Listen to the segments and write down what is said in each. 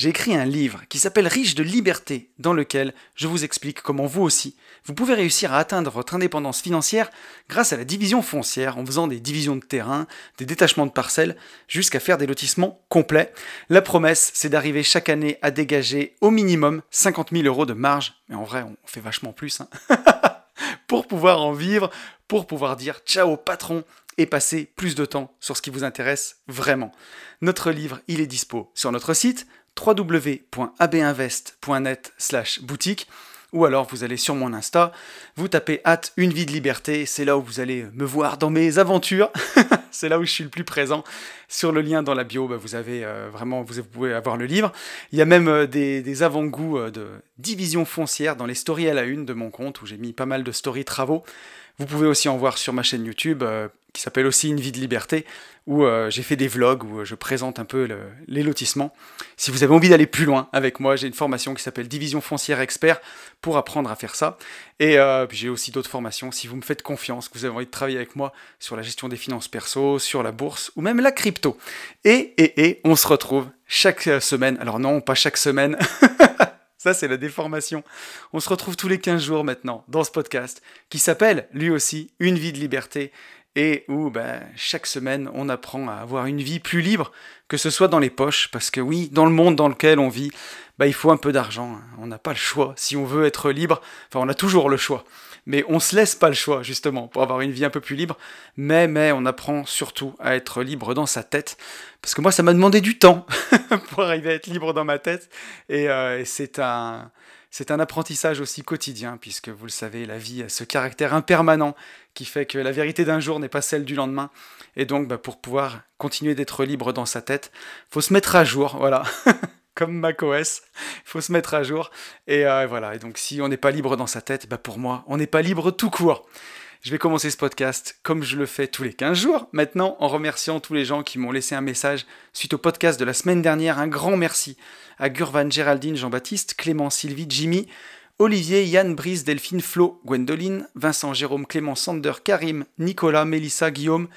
j'ai écrit un livre qui s'appelle Riche de liberté, dans lequel je vous explique comment vous aussi, vous pouvez réussir à atteindre votre indépendance financière grâce à la division foncière, en faisant des divisions de terrain, des détachements de parcelles, jusqu'à faire des lotissements complets. La promesse, c'est d'arriver chaque année à dégager au minimum 50 000 euros de marge, mais en vrai, on fait vachement plus, hein. pour pouvoir en vivre, pour pouvoir dire ciao patron et passer plus de temps sur ce qui vous intéresse vraiment. Notre livre, il est dispo sur notre site www.abinvest.net slash boutique ou alors vous allez sur mon Insta, vous tapez hâte une vie de liberté, c'est là où vous allez me voir dans mes aventures, c'est là où je suis le plus présent. Sur le lien dans la bio, bah, vous avez euh, vraiment, vous pouvez avoir le livre. Il y a même euh, des, avant-goûts euh, de division foncière dans les stories à la une de mon compte où j'ai mis pas mal de stories travaux. Vous pouvez aussi en voir sur ma chaîne YouTube qui s'appelle aussi Une vie de liberté, où euh, j'ai fait des vlogs où euh, je présente un peu les lotissements. Si vous avez envie d'aller plus loin avec moi, j'ai une formation qui s'appelle Division foncière expert pour apprendre à faire ça. Et euh, j'ai aussi d'autres formations. Si vous me faites confiance, que vous avez envie de travailler avec moi sur la gestion des finances perso, sur la bourse ou même la crypto. Et, et, et, on se retrouve chaque semaine. Alors non, pas chaque semaine. Ça, c'est la déformation. On se retrouve tous les 15 jours maintenant dans ce podcast qui s'appelle lui aussi Une vie de liberté et où ben, chaque semaine on apprend à avoir une vie plus libre, que ce soit dans les poches, parce que oui, dans le monde dans lequel on vit, ben, il faut un peu d'argent, hein. on n'a pas le choix. Si on veut être libre, enfin on a toujours le choix, mais on se laisse pas le choix justement pour avoir une vie un peu plus libre, mais, mais on apprend surtout à être libre dans sa tête, parce que moi ça m'a demandé du temps pour arriver à être libre dans ma tête, et euh, c'est un c'est un apprentissage aussi quotidien, puisque vous le savez, la vie a ce caractère impermanent qui fait que la vérité d'un jour n'est pas celle du lendemain. Et donc, bah, pour pouvoir continuer d'être libre dans sa tête, faut se mettre à jour, voilà. Comme macOS, il faut se mettre à jour. Et euh, voilà. Et donc, si on n'est pas libre dans sa tête, bah, pour moi, on n'est pas libre tout court. Je vais commencer ce podcast comme je le fais tous les 15 jours, maintenant en remerciant tous les gens qui m'ont laissé un message suite au podcast de la semaine dernière. Un grand merci à Gurvan, Géraldine, Jean-Baptiste, Clément, Sylvie, Jimmy, Olivier, Yann, Brice, Delphine, Flo, Gwendoline, Vincent, Jérôme, Clément, Sander, Karim, Nicolas, Mélissa, Guillaume,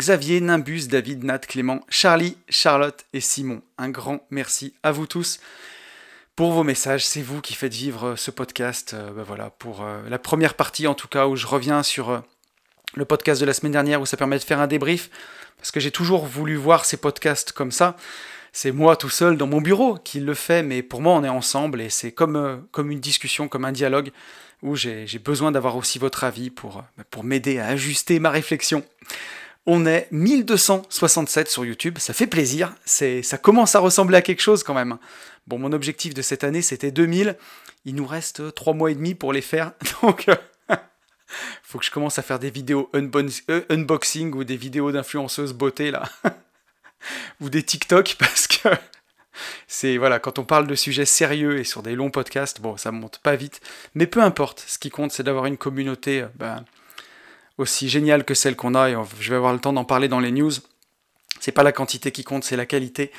Xavier, Nimbus, David, Nat, Clément, Charlie, Charlotte et Simon. Un grand merci à vous tous pour vos messages. C'est vous qui faites vivre euh, ce podcast. Euh, ben voilà, pour euh, la première partie en tout cas où je reviens sur le podcast de la semaine dernière où ça permet de faire un débrief. Parce que j'ai toujours voulu voir ces podcasts comme ça. C'est moi tout seul dans mon bureau qui le fait, mais pour moi on est ensemble et c'est comme, une discussion, comme un dialogue où j'ai besoin d'avoir aussi votre avis pour m'aider à ajuster ma réflexion. On est 1267 sur YouTube, ça fait plaisir, ça commence à ressembler à quelque chose quand même. Bon, mon objectif de cette année, c'était 2000. Il nous reste 3 mois et demi pour les faire. Donc, euh, faut que je commence à faire des vidéos euh, unboxing ou des vidéos d'influenceuses beauté, là. ou des TikTok, parce que c'est, voilà, quand on parle de sujets sérieux et sur des longs podcasts, bon, ça monte pas vite. Mais peu importe. Ce qui compte, c'est d'avoir une communauté euh, ben, aussi géniale que celle qu'on a. Et je vais avoir le temps d'en parler dans les news. C'est pas la quantité qui compte, c'est la qualité.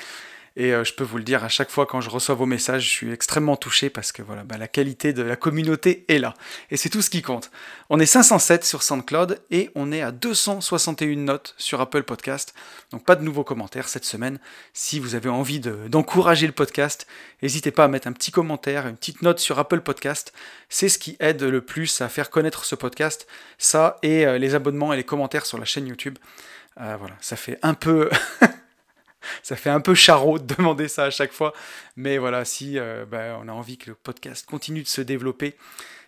Et euh, je peux vous le dire, à chaque fois quand je reçois vos messages, je suis extrêmement touché parce que voilà, bah, la qualité de la communauté est là. Et c'est tout ce qui compte. On est 507 sur SoundCloud et on est à 261 notes sur Apple Podcast. Donc pas de nouveaux commentaires cette semaine. Si vous avez envie d'encourager le podcast, n'hésitez pas à mettre un petit commentaire, une petite note sur Apple Podcast. C'est ce qui aide le plus à faire connaître ce podcast. Ça et euh, les abonnements et les commentaires sur la chaîne YouTube. Euh, voilà, ça fait un peu... ça fait un peu charot de demander ça à chaque fois. Mais voilà, si euh, bah, on a envie que le podcast continue de se développer,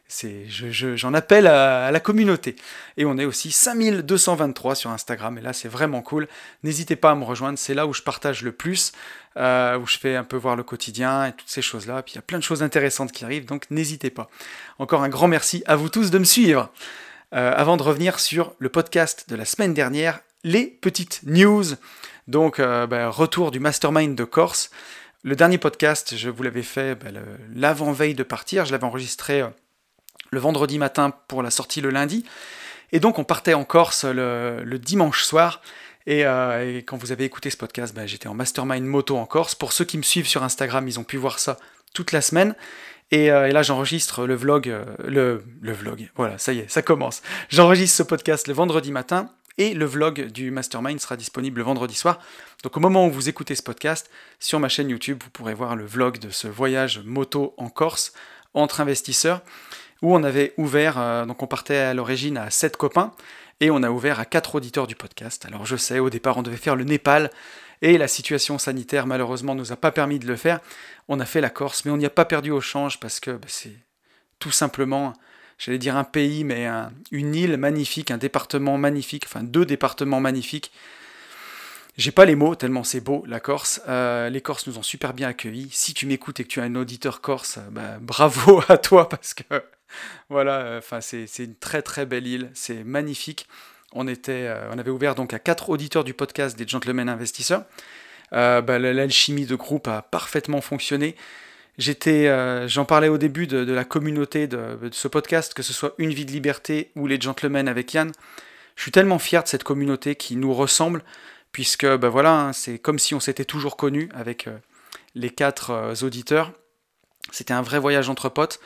c'est, j'en appelle à, la communauté. Et on est aussi 5223 sur Instagram, et là c'est vraiment cool. N'hésitez pas à me rejoindre, c'est là où je partage le plus, euh, où je fais un peu voir le quotidien et toutes ces choses-là. Puis il y a plein de choses intéressantes qui arrivent, donc n'hésitez pas. Encore un grand merci à vous tous de me suivre. Euh, avant de revenir sur le podcast de la semaine dernière, les petites news. Donc, euh, bah, retour du mastermind de Corse. Le dernier podcast, je vous l'avais fait bah, l'avant-veille de partir. Je l'avais enregistré euh, le vendredi matin pour la sortie le lundi. Et donc on partait en Corse le, dimanche soir. Et, quand vous avez écouté ce podcast, bah, j'étais en mastermind moto en Corse. Pour ceux qui me suivent sur Instagram, ils ont pu voir ça toute la semaine. Et, là, j'enregistre le vlog, le vlog, voilà, ça y est, ça commence. J'enregistre ce podcast le vendredi matin et le vlog du mastermind sera disponible le vendredi soir. Donc au moment où vous écoutez ce podcast, sur ma chaîne YouTube, vous pourrez voir le vlog de ce voyage moto en Corse entre investisseurs, où on avait ouvert, euh, donc on partait à l'origine à 7 copains, et on a ouvert à 4 auditeurs du podcast. Alors je sais, au départ on devait faire le Népal, et la situation sanitaire malheureusement nous a pas permis de le faire. On a fait la Corse, mais on n'y a pas perdu au change parce que bah, c'est tout simplement j'allais dire un pays, mais une île magnifique, un département magnifique, enfin deux départements magnifiques. J'ai pas les mots, tellement c'est beau, la Corse. Euh, les Corses nous ont super bien accueillis. Si tu m'écoutes et que tu as un auditeur corse, bah, bravo à toi parce que voilà, euh, c'est une très très belle île, c'est magnifique. On, était, euh, on avait ouvert donc à quatre auditeurs du podcast des Gentlemen Investisseurs. Bah, l'alchimie de groupe a parfaitement fonctionné. J'étais, euh, j'en parlais au début de, la communauté de, ce podcast, que ce soit Une vie de liberté ou Les Gentlemen avec Yann. Je suis tellement fier de cette communauté qui nous ressemble, puisque ben voilà, hein, c'est comme si on s'était toujours connus avec euh, les quatre euh, auditeurs. C'était un vrai voyage entre potes,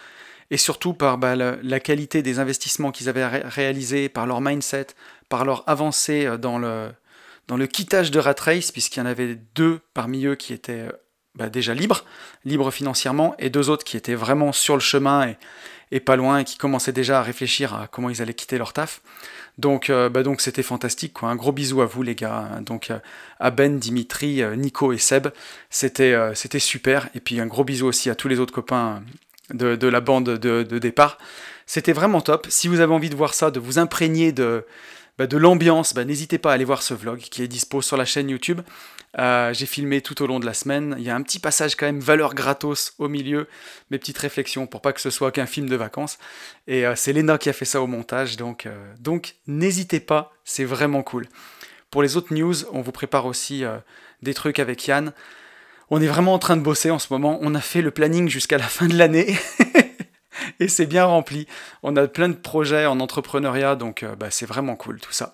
et surtout par bah, la, qualité des investissements qu'ils avaient réalisés, par leur mindset, par leur avancée dans le, dans le quittage de Rat Race, puisqu'il y en avait deux parmi eux qui étaient bah, déjà libres, libres financièrement, et deux autres qui étaient vraiment sur le chemin et, pas loin, et qui commençaient déjà à réfléchir à comment ils allaient quitter leur taf. Donc euh, bah, donc c'était fantastique, un gros bisou à vous les gars, donc euh, à Ben, Dimitri, euh, Nico et Seb, c'était super, et puis un gros bisou aussi à tous les autres copains de, la bande de, de départ. C'était vraiment top. Si vous avez envie de voir ça, de vous imprégner de, bah, de l'ambiance, bah, n'hésitez pas à aller voir ce vlog qui est dispo sur la chaîne YouTube. Euh, j'ai filmé tout au long de la semaine. Il y a un petit passage quand même valeur gratos au milieu, mes petites réflexions pour pas que ce soit qu'un film de vacances. Et euh, c'est Lena qui a fait ça au montage, donc, euh, donc n'hésitez pas, c'est vraiment cool. Pour les autres news, on vous prépare aussi des trucs avec Yann. On est vraiment en train de bosser en ce moment. On a fait le planning jusqu'à la fin de l'année. et c'est bien rempli. On a plein de projets en entrepreneuriat, donc euh, bah, c'est vraiment cool tout ça.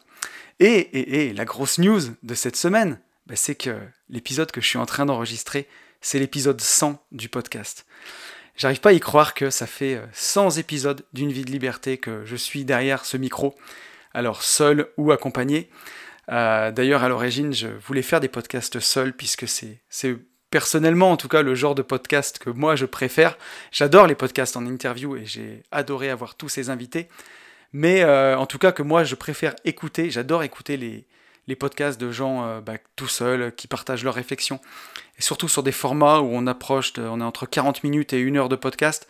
Et, et, la grosse news de cette semaine, bah, c'est que l'épisode que je suis en train d'enregistrer, c'est l'épisode 100 du podcast. J'arrive pas à y croire que ça fait 100 euh, épisodes d'une vie de liberté que je suis derrière ce micro, alors seul ou accompagné. Euh, d'ailleurs, à l'origine, je voulais faire des podcasts seul puisque c'est personnellement, en tout cas, le genre de podcast que moi je préfère. J'adore les podcasts en interview et j'ai adoré avoir tous ces invités. Mais euh, en tout cas, que moi je préfère écouter, j'adore écouter les, podcasts de gens euh, bah, tout seuls qui partagent leurs réflexions. Et surtout sur des formats où on approche, on est entre 40 minutes et une heure de podcast,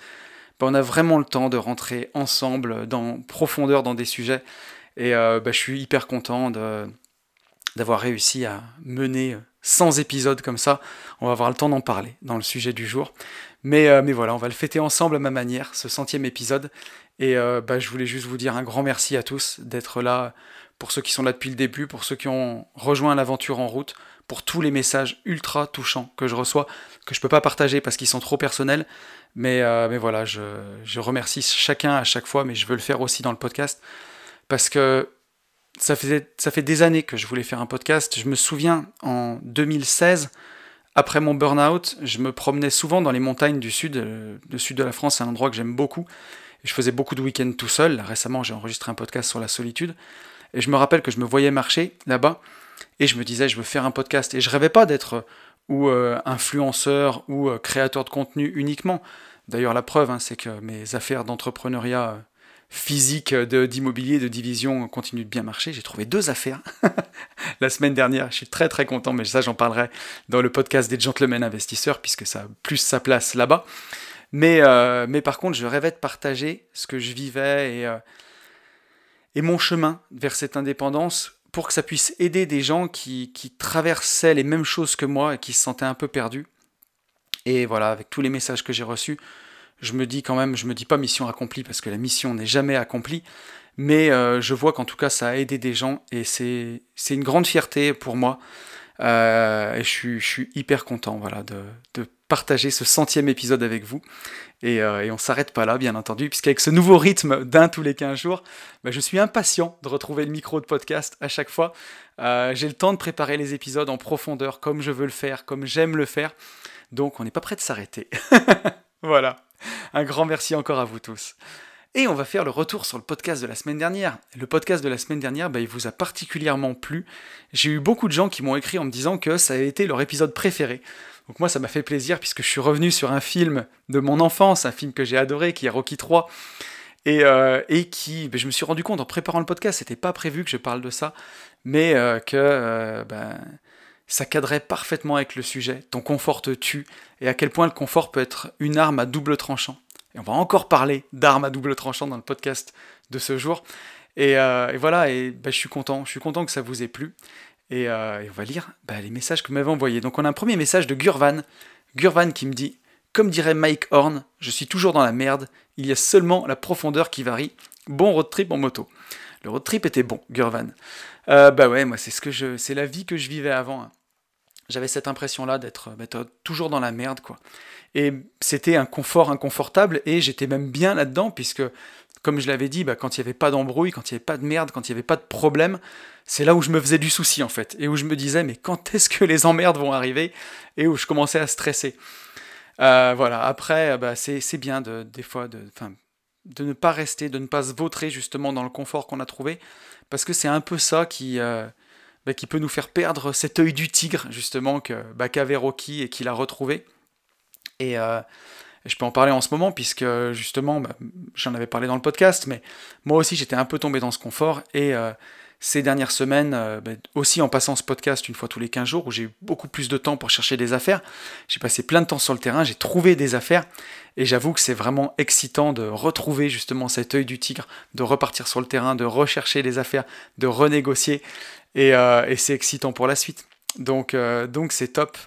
bah, on a vraiment le temps de rentrer ensemble dans profondeur dans des sujets. Et euh, bah, je suis hyper content d'avoir réussi à mener 100 épisodes comme ça. On va avoir le temps d'en parler dans le sujet du jour. Mais, euh, mais voilà, on va le fêter ensemble à ma manière, ce centième épisode. Et euh, bah, je voulais juste vous dire un grand merci à tous d'être là, pour ceux qui sont là depuis le début, pour ceux qui ont rejoint l'aventure en route, pour tous les messages ultra touchants que je reçois, que je peux pas partager parce qu'ils sont trop personnels. Mais, euh, mais voilà, je, je remercie chacun à chaque fois, mais je veux le faire aussi dans le podcast. Parce que ça, faisait, ça fait des années que je voulais faire un podcast. Je me souviens, en 2016, après mon burn-out, je me promenais souvent dans les montagnes du sud. Euh, le sud de la France, c'est un endroit que j'aime beaucoup. Je faisais beaucoup de week-ends tout seul. Récemment, j'ai enregistré un podcast sur la solitude. Et je me rappelle que je me voyais marcher là-bas. Et je me disais, je veux faire un podcast. Et je rêvais pas d'être euh, ou euh, influenceur ou créateur de contenu uniquement. D'ailleurs, la preuve, hein, c'est que mes affaires d'entrepreneuriat physique d'immobilier de, division continue de bien marcher. J'ai trouvé deux affaires la semaine dernière. Je suis très très content, mais ça j'en parlerai dans le podcast des gentlemen investisseurs puisque ça a plus sa place là-bas. Mais, euh, mais par contre, je rêvais de partager ce que je vivais et, euh, et mon chemin vers cette indépendance pour que ça puisse aider des gens qui, qui traversaient les mêmes choses que moi et qui se sentaient un peu perdus. Et voilà, avec tous les messages que j'ai reçus, je me dis quand même, je me dis pas mission accomplie parce que la mission n'est jamais accomplie, mais euh, je vois qu'en tout cas ça a aidé des gens et c'est une grande fierté pour moi Euh, et je suis, je suis, hyper content voilà, de, de, partager ce centième épisode avec vous. Et, euh, et on s'arrête pas là, bien entendu, puisqu'avec ce nouveau rythme d'un tous les 15 jours, bah, je suis impatient de retrouver le micro de podcast à chaque fois. Euh, J'ai le temps de préparer les épisodes en profondeur, comme je veux le faire, comme j'aime le faire. Donc on n'est pas prêt de s'arrêter. voilà. Un grand merci encore à vous tous. Et on va faire le retour sur le podcast de la semaine dernière. Le podcast de la semaine dernière, bah, il vous a particulièrement plu. J'ai eu beaucoup de gens qui m'ont écrit en me disant que ça a été leur épisode préféré. Donc moi, ça m'a fait plaisir puisque je suis revenu sur un film de mon enfance, un film que j'ai adoré, qui est Rocky 3. Et, euh, et qui, bah, je me suis rendu compte en préparant le podcast, c'était pas prévu que je parle de ça, mais euh, que euh, ben, ça cadrait parfaitement avec le sujet. Ton confort te tue, et à quel point le confort peut être une arme à double tranchant. Et on va encore parler d'armes à double tranchant dans le podcast de ce jour. Et, euh, voilà, et bah, je suis content, je suis content que ça vous ait plu. Et, euh, on va lire bah, les messages que vous m'avez envoyés. Donc on a un premier message de Gurvan. Gurvan qui me dit Comme dirait Mike Horn, je suis toujours dans la merde, il y a seulement la profondeur qui varie. Bon road trip en moto. Le road trip était bon, Gurvan. Euh, bah ouais, moi c'est ce que je, c'est la vie que je vivais avant. Hein. J'avais cette impression-là d'être toujours dans la merde, quoi. Et c'était un confort inconfortable, et j'étais même bien là-dedans, puisque, comme je l'avais dit, bah, quand il n'y avait pas d'embrouille, quand il n'y avait pas de merde, quand il n'y avait pas de problème, c'est là où je me faisais du souci, en fait, et où je me disais, mais quand est-ce que les emmerdes vont arriver, et où je commençais à stresser. Euh, voilà, après, bah, c'est bien, de, des fois, de, de ne pas rester, de ne pas se vautrer, justement, dans le confort qu'on a trouvé, parce que c'est un peu ça qui... Euh, bah, qui peut nous faire perdre cet œil du tigre, justement, que bah, Rocky et qu'il a retrouvé. Et euh, je peux en parler en ce moment, puisque justement, bah, j'en avais parlé dans le podcast, mais moi aussi j'étais un peu tombé dans ce confort. Et euh, ces dernières semaines, euh, bah, aussi en passant ce podcast une fois tous les 15 jours, où j'ai eu beaucoup plus de temps pour chercher des affaires, j'ai passé plein de temps sur le terrain, j'ai trouvé des affaires, et j'avoue que c'est vraiment excitant de retrouver justement cet œil du tigre, de repartir sur le terrain, de rechercher des affaires, de renégocier, et, et c'est excitant pour la suite. Donc donc c'est top.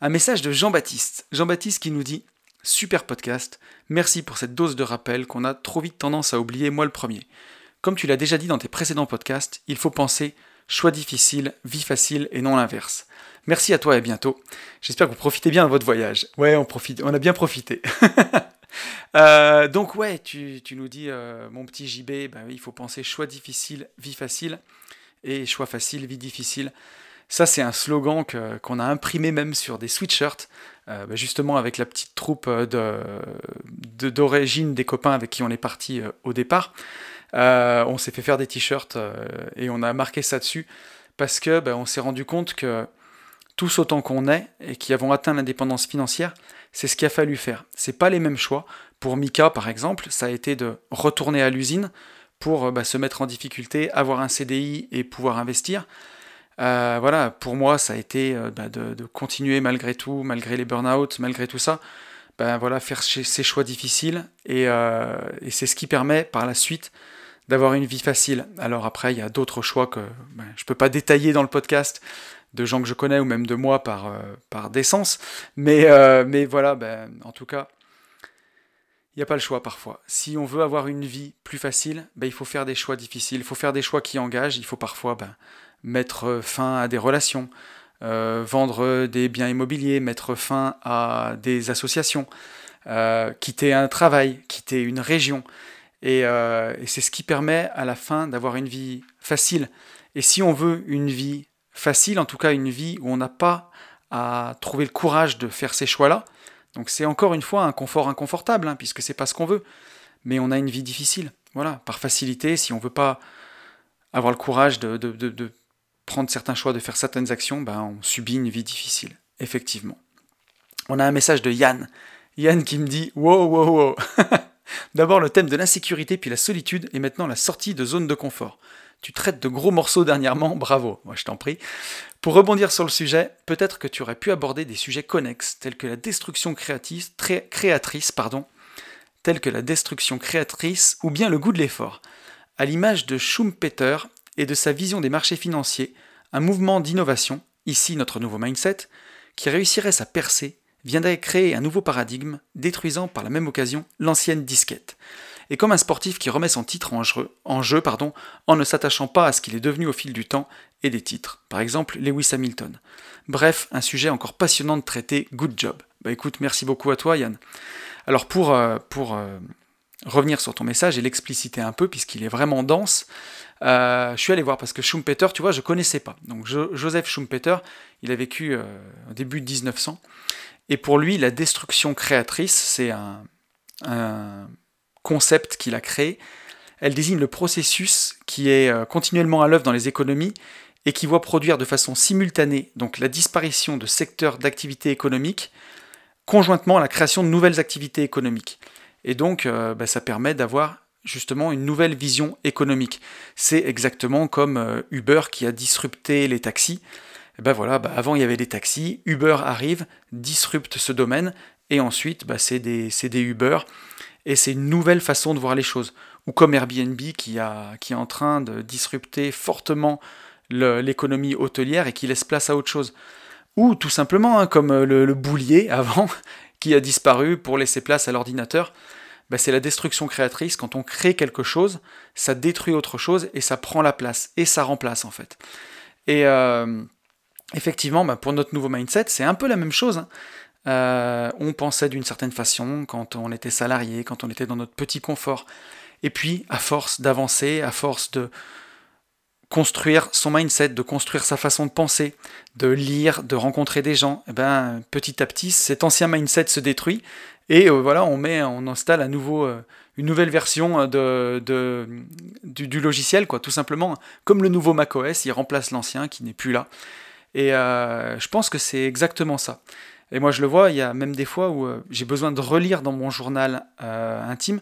Un message de Jean-Baptiste. Jean-Baptiste qui nous dit Super podcast, merci pour cette dose de rappel qu'on a trop vite tendance à oublier, moi le premier. Comme tu l'as déjà dit dans tes précédents podcasts, il faut penser choix difficile, vie facile et non l'inverse. Merci à toi et à bientôt. J'espère que vous profitez bien de votre voyage. Ouais, on, profite, on a bien profité. Euh, donc ouais, tu, nous dis, euh, mon petit JB, ben, il faut penser choix difficile, vie facile, et choix facile, vie difficile. Ça, c'est un slogan qu'on a imprimé même sur des sweatshirts, euh, bah, justement avec la petite troupe euh, d'origine de, des copains avec qui on est parti euh, au départ. on s'est fait faire des t-shirts et on a marqué ça dessus parce que bah, on s'est rendu compte que tous autant qu'on est et qui avons atteint l'indépendance financière, c'est ce qu'il a fallu faire. C'est pas les mêmes choix. Pour Mika, par exemple, ça a été de retourner à l'usine pour bah, se mettre en difficulté, avoir un CDI et pouvoir investir. Euh, voilà, pour moi, ça a été euh, bah, de, continuer malgré tout, malgré les burn-out, malgré tout ça, ben voilà, faire ces choix difficiles. Euh, et, c'est ce qui permet par la suite d'avoir une vie facile. Alors après, il y a d'autres choix que ben, je ne peux pas détailler dans le podcast de gens que je connais ou même de moi par, par décence. Mais, mais voilà, ben, en tout cas, il n'y a pas le choix parfois. Si on veut avoir une vie plus facile, ben, il faut faire des choix difficiles, il faut faire des choix qui engagent, il faut parfois ben, mettre fin à des relations, euh, vendre des biens immobiliers, mettre fin à des associations, euh, quitter un travail, quitter une région. Euh, et, c'est ce qui permet à la fin d'avoir une vie facile. Et si on veut une vie facile, en tout cas une vie où on n'a pas à trouver le courage de faire ces choix-là, donc c'est encore une fois un confort inconfortable, hein, puisque c'est pas ce qu'on veut, mais on a une vie difficile. Voilà, par facilité, si on veut pas avoir le courage de, de, prendre certains choix, de faire certaines actions, ben, on subit une vie difficile, effectivement. On a un message de Yann. Yann qui me dit Wow, wow, wow D'abord le thème de l'insécurité, puis la solitude, et maintenant la sortie de zone de confort. Tu traites de gros morceaux dernièrement, bravo, moi je t'en prie. Pour rebondir sur le sujet, peut-être que tu aurais pu aborder des sujets connexes, tels que la destruction créatrice, pardon, tels que la destruction créatrice ou bien le goût de l'effort. À l'image de Schumpeter et de sa vision des marchés financiers, un mouvement d'innovation, ici notre nouveau mindset, qui réussirait sa percée, viendrait créer un nouveau paradigme, détruisant par la même occasion l'ancienne disquette. Et comme un sportif qui remet son titre en jeu, en, jeu, pardon, en ne s'attachant pas à ce qu'il est devenu au fil du temps et des titres, par exemple Lewis Hamilton. Bref, un sujet encore passionnant de traiter, good job. Bah écoute, merci beaucoup à toi Yann. Alors pour, euh, pour euh, revenir sur ton message et l'expliciter un peu, puisqu'il est vraiment dense, euh, je suis allé voir parce que Schumpeter, tu vois, je connaissais pas. Donc Joseph Schumpeter, il a vécu au début de 1900, et pour lui, la destruction créatrice, c'est un, un concept qu'il a créé. Elle désigne le processus qui est continuellement à l'œuvre dans les économies et qui voit produire de façon simultanée donc la disparition de secteurs d'activité économique conjointement à la création de nouvelles activités économiques. Et donc euh, bah, ça permet d'avoir justement une nouvelle vision économique. C'est exactement comme euh, Uber qui a disrupté les taxis. Ben voilà, bah, avant il y avait des taxis, Uber arrive, disrupte ce domaine, et ensuite bah, c'est des, des Uber, et c'est une nouvelle façon de voir les choses. Ou comme Airbnb qui, est en train de disrupter fortement l'économie hôtelière et qui laisse place à autre chose. Ou tout simplement, hein, comme euh, le, boulier avant, qui a disparu pour laisser place à l'ordinateur, bah, c'est la destruction créatrice. Quand on crée quelque chose, ça détruit autre chose et ça prend la place et ça remplace en fait. Et euh, effectivement, bah, pour notre nouveau mindset, c'est un peu la même chose. Hein. Euh, on pensait d'une certaine façon quand on était salarié, quand on était dans notre petit confort. Et puis, à force d'avancer, à force de, construire son mindset, de construire sa façon de penser, de lire, de rencontrer des gens, eh ben, petit à petit, cet ancien mindset se détruit et euh, voilà, on met, on installe à nouveau euh, une nouvelle version de, du, logiciel, quoi, tout simplement. Comme le nouveau macOS, il remplace l'ancien qui n'est plus là. Et je pense que c'est exactement ça. Et moi, je le vois, il y a même des fois où j'ai besoin de relire dans mon journal intime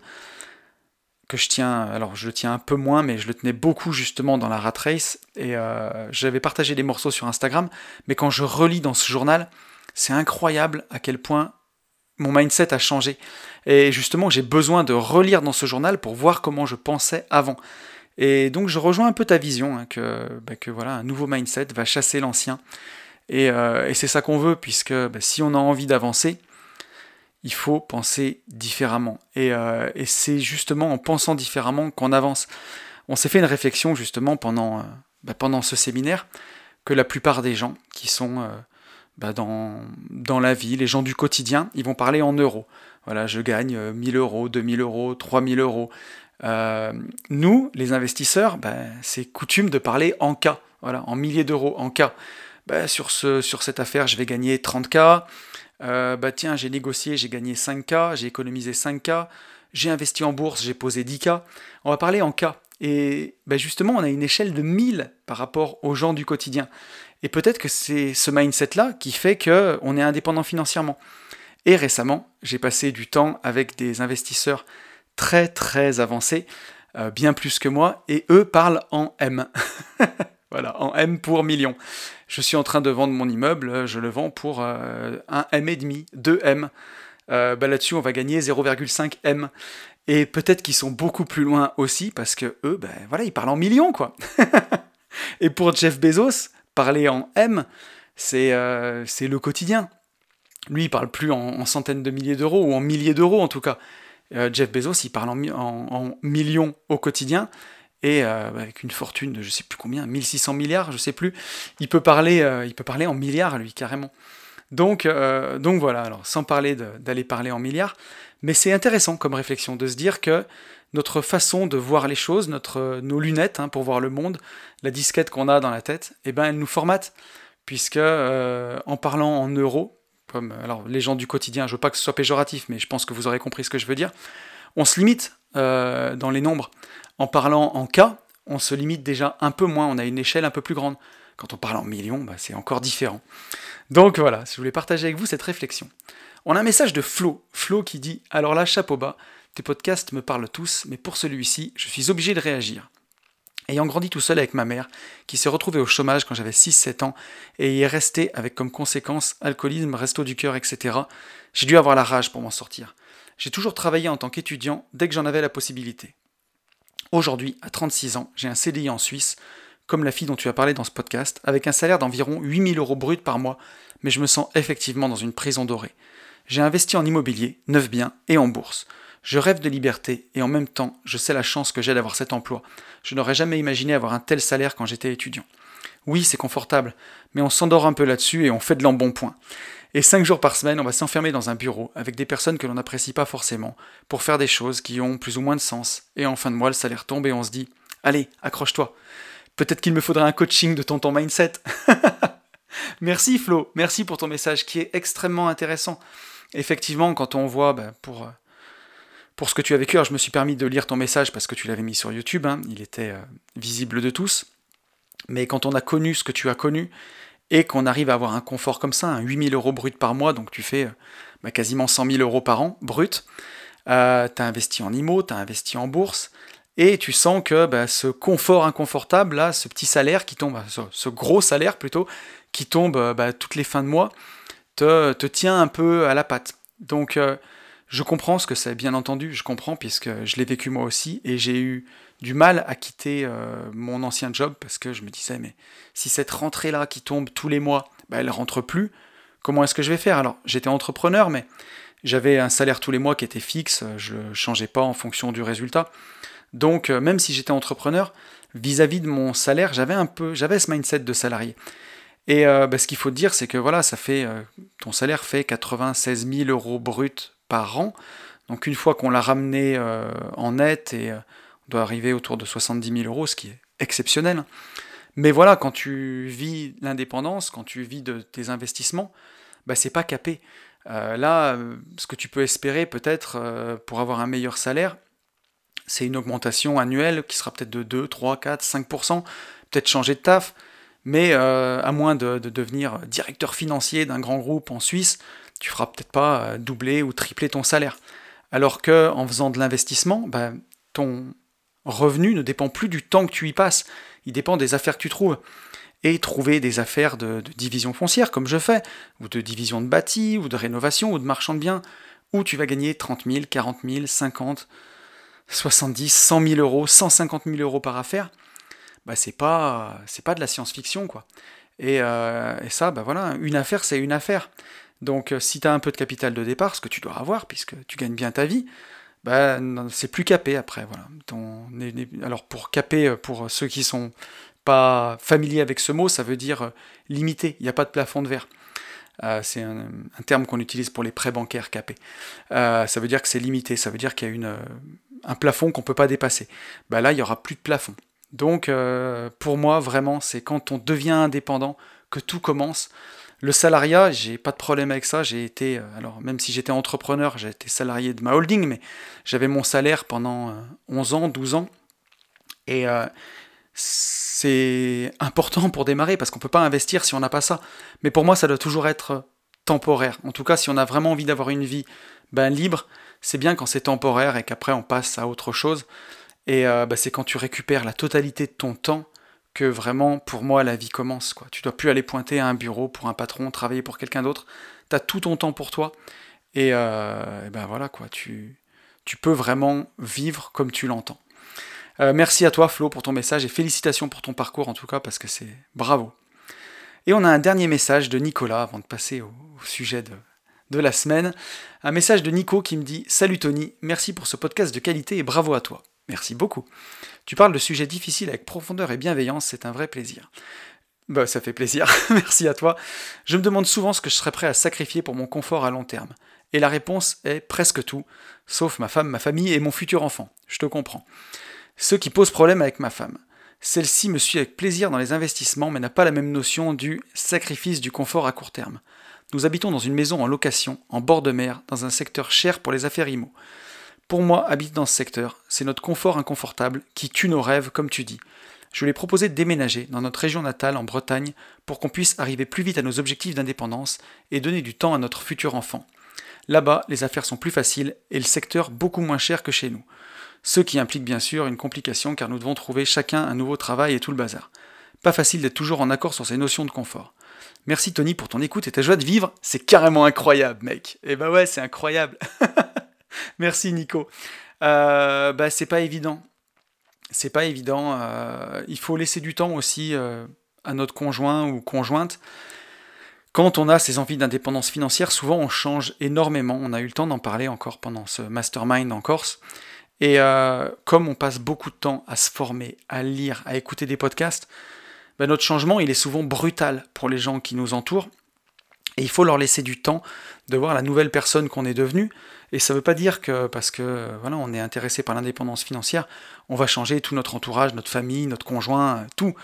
que je tiens, alors je le tiens un peu moins, mais je le tenais beaucoup justement dans la rat race, et euh, j'avais partagé des morceaux sur Instagram, mais quand je relis dans ce journal, c'est incroyable à quel point mon mindset a changé. Et justement, j'ai besoin de relire dans ce journal pour voir comment je pensais avant. Et donc je rejoins un peu ta vision, hein, que, bah, que, voilà, un nouveau mindset va chasser l'ancien. Et, euh, c'est ça qu'on veut, puisque bah, si on a envie d'avancer, il faut penser différemment. Euh, et, c'est justement en pensant différemment qu'on avance. On s'est fait une réflexion justement pendant, euh, bah, pendant ce séminaire que la plupart des gens qui sont bah, dans, dans la vie, les gens du quotidien, ils vont parler en euros. Voilà, je gagne 1000 euros, 2000 euros, 3000 euros. nous, les investisseurs, c'est coutume de parler en cas, voilà, en milliers d'euros, en cas. Sur, ce, sur cette affaire, je vais gagner 30K, euh, bah tiens, j'ai négocié, j'ai gagné 5K, j'ai économisé 5K, j'ai investi en bourse, j'ai posé 10K. On va parler en cas. Et bah justement, on a une échelle de 1000 par rapport aux gens du quotidien. Et peut-être que c'est ce mindset-là qui fait qu'on est indépendant financièrement. Et récemment, j'ai passé du temps avec des investisseurs très très avancés, euh, bien plus que moi, et eux parlent en M. voilà, en M pour million je suis en train de vendre mon immeuble, je le vends pour euh, un M et demi, 2 M. Euh, bah là-dessus, on va gagner 0,5 M. Et peut-être qu'ils sont beaucoup plus loin aussi parce que eux, ben ils parlent en millions, quoi. et pour Jeff Bezos, parler en M, c'est euh, le quotidien. Lui, il parle plus en, centaines de milliers d'euros ou en milliers d'euros en tout cas. Jeff Bezos, il parle en millions au quotidien et euh, avec une fortune de je sais plus combien, 1600 milliards, je sais plus, il peut parler, euh, il peut parler en milliards lui carrément. Donc, euh, donc voilà, alors sans parler d'aller parler en milliards, mais c'est intéressant comme réflexion de se dire que notre façon de voir les choses, notre, nos lunettes hein, pour voir le monde, la disquette qu'on a dans la tête, eh ben, elle nous formate, puisque en parlant en euros, comme alors les gens du quotidien, je veux pas que ce soit péjoratif, mais je pense que vous aurez compris ce que je veux dire, on se limite dans les nombres. En parlant en cas, on se limite déjà un peu moins, on a une échelle un peu plus grande. Quand on parle en millions, bah, c'est encore différent. Donc voilà, je voulais partager avec vous cette réflexion. On a un message de Flo, Flo qui dit Alors là, chapeau bas, tes podcasts me parlent tous, mais pour celui-ci, je suis obligé de réagir. Ayant grandi tout seul avec ma mère, qui s'est retrouvée au chômage quand j'avais 6-7 ans, et y est restée avec comme conséquence alcoolisme, resto du cœur, etc., j'ai dû avoir la rage pour m'en sortir. J'ai toujours travaillé en tant qu'étudiant dès que j'en avais la possibilité. Aujourd'hui, à 36 ans, j'ai un CDI en Suisse, comme la fille dont tu as parlé dans ce podcast, avec un salaire d'environ 8000 euros brut par mois, mais je me sens effectivement dans une prison dorée. J'ai investi en immobilier, neuf biens et en bourse. Je rêve de liberté et en même temps, je sais la chance que j'ai d'avoir cet emploi. Je n'aurais jamais imaginé avoir un tel salaire quand j'étais étudiant. Oui, c'est confortable, mais on s'endort un peu là-dessus et on fait de l'embonpoint. Et cinq jours par semaine, on va s'enfermer dans un bureau avec des personnes que l'on n'apprécie pas forcément pour faire des choses qui ont plus ou moins de sens. Et en fin de mois, le salaire tombe et on se dit Allez, accroche-toi. Peut-être qu'il me faudrait un coaching de ton mindset. merci Flo, merci pour ton message qui est extrêmement intéressant. Effectivement, quand on voit, ben, pour, euh, pour ce que tu as vécu, alors je me suis permis de lire ton message parce que tu l'avais mis sur YouTube, hein, il était euh, visible de tous. Mais quand on a connu ce que tu as connu, et qu'on arrive à avoir un confort comme ça, un 8000 euros brut par mois, donc tu fais euh, bah, quasiment 100 000 euros par an brut, euh, tu as investi en IMO, tu as investi en bourse, et tu sens que bah, ce confort inconfortable, là, ce petit salaire qui tombe, ce, gros salaire plutôt, qui tombe euh, bah, toutes les fins de mois, te, te, tient un peu à la patte. Donc je comprends ce que c'est, bien entendu, je comprends, puisque je l'ai vécu moi aussi, et j'ai eu du mal à quitter euh, mon ancien job parce que je me disais, mais si cette rentrée-là qui tombe tous les mois, bah, elle rentre plus, comment est-ce que je vais faire? Alors, j'étais entrepreneur, mais j'avais un salaire tous les mois qui était fixe, je ne changeais pas en fonction du résultat. Donc, euh, même si j'étais entrepreneur, vis-à-vis de mon salaire, j'avais un peu, j'avais ce mindset de salarié. Et euh, bah, ce qu'il faut dire, c'est que voilà, ça fait, ton salaire fait 96 000 euros bruts par an. Donc une fois qu'on l'a ramené en net et doit arriver autour de 70 000 euros, ce qui est exceptionnel. Mais voilà, quand tu vis l'indépendance, quand tu vis de tes investissements, bah, c'est pas capé. Euh, là, ce que tu peux espérer peut-être euh, pour avoir un meilleur salaire, c'est une augmentation annuelle qui sera peut-être de 2, 3, 4, 5%, peut-être changer de taf, mais euh, à moins de, devenir directeur financier d'un grand groupe en Suisse, tu feras peut-être pas doubler ou tripler ton salaire. Alors que en faisant de l'investissement, bah, ton, revenu ne dépend plus du temps que tu y passes, il dépend des affaires que tu trouves. Et trouver des affaires de, division foncière, comme je fais, ou de division de bâti, ou de rénovation, ou de marchand de biens, où tu vas gagner 30 000, 40 000, 50, 70, 100 000 euros, 150 000 euros par affaire, bah c'est pas, c'est pas de la science-fiction, quoi. Et, euh, ça, bah voilà, une affaire, c'est une affaire. Donc euh, si tu as un peu de capital de départ, ce que tu dois avoir, puisque tu gagnes bien ta vie, bah, c'est plus capé après. Voilà. alors pour caper, euh, pour ceux qui sont pas familiers avec ce mot, ça veut dire euh, limité. Il n'y a pas de plafond de verre. Euh, c'est un, terme qu'on utilise pour les prêts bancaires capés. ça veut dire que c'est limité, ça veut dire qu'il y a une, un plafond qu'on ne peut pas dépasser. Bah là, il n'y aura plus de plafond. Donc pour moi, vraiment, c'est quand on devient indépendant que tout commence. Le salariat, j'ai pas de problème avec ça. J'ai été, euh, alors même si j'étais entrepreneur, j'ai été salarié de ma holding, mais j'avais mon salaire pendant 11 euh, ans, 12 ans. Et euh, c'est important pour démarrer parce qu'on peut pas investir si on n'a pas ça. Mais pour moi, ça doit toujours être temporaire. En tout cas, si on a vraiment envie d'avoir une vie ben, libre, c'est bien quand c'est temporaire et qu'après on passe à autre chose. Et ben, c'est quand tu récupères la totalité de ton temps que vraiment, pour moi, la vie commence. Quoi. Tu dois plus aller pointer à un bureau pour un patron, travailler pour quelqu'un d'autre. Tu as tout ton temps pour toi. Et, euh, ben voilà, quoi, tu, peux vraiment vivre comme tu l'entends. Euh, merci à toi, Flo, pour ton message et félicitations pour ton parcours, en tout cas, parce que c'est bravo. Et on a un dernier message de Nicolas avant de passer au, sujet de, de la semaine. Un message de Nico qui me dit Salut Tony, merci pour ce podcast de qualité et bravo à toi. Merci beaucoup. Tu parles de sujets difficiles avec profondeur et bienveillance, c'est un vrai plaisir. Bah, ça fait plaisir, merci à toi. Je me demande souvent ce que je serais prêt à sacrifier pour mon confort à long terme. Et la réponse est presque tout, sauf ma femme, ma famille et mon futur enfant. Je te comprends. Ce qui pose problème avec ma femme. Celle-ci me suit avec plaisir dans les investissements, mais n'a pas la même notion du sacrifice du confort à court terme. Nous habitons dans une maison en location, en bord de mer, dans un secteur cher pour les affaires IMO. Pour moi, habiter dans ce secteur, c'est notre confort inconfortable qui tue nos rêves, comme tu dis. Je lui ai proposé de déménager dans notre région natale en Bretagne pour qu'on puisse arriver plus vite à nos objectifs d'indépendance et donner du temps à notre futur enfant. Là-bas, les affaires sont plus faciles et le secteur beaucoup moins cher que chez nous. Ce qui implique bien sûr une complication car nous devons trouver chacun un nouveau travail et tout le bazar. Pas facile d'être toujours en accord sur ces notions de confort. Merci Tony pour ton écoute et ta joie de vivre, c'est carrément incroyable mec. Et eh bah ouais, c'est incroyable. Merci Nico. Euh, bah, c'est pas évident. C'est pas évident. Euh, il faut laisser du temps aussi euh, à notre conjoint ou conjointe. Quand on a ces envies d'indépendance financière, souvent on change énormément. On a eu le temps d'en parler encore pendant ce mastermind en Corse. Et euh, comme on passe beaucoup de temps à se former, à lire, à écouter des podcasts, ben notre changement il est souvent brutal pour les gens qui nous entourent. Et il faut leur laisser du temps de voir la nouvelle personne qu'on est devenu. Et ça ne veut pas dire que parce que voilà, on est intéressé par l'indépendance financière, on va changer tout notre entourage, notre famille, notre conjoint, tout.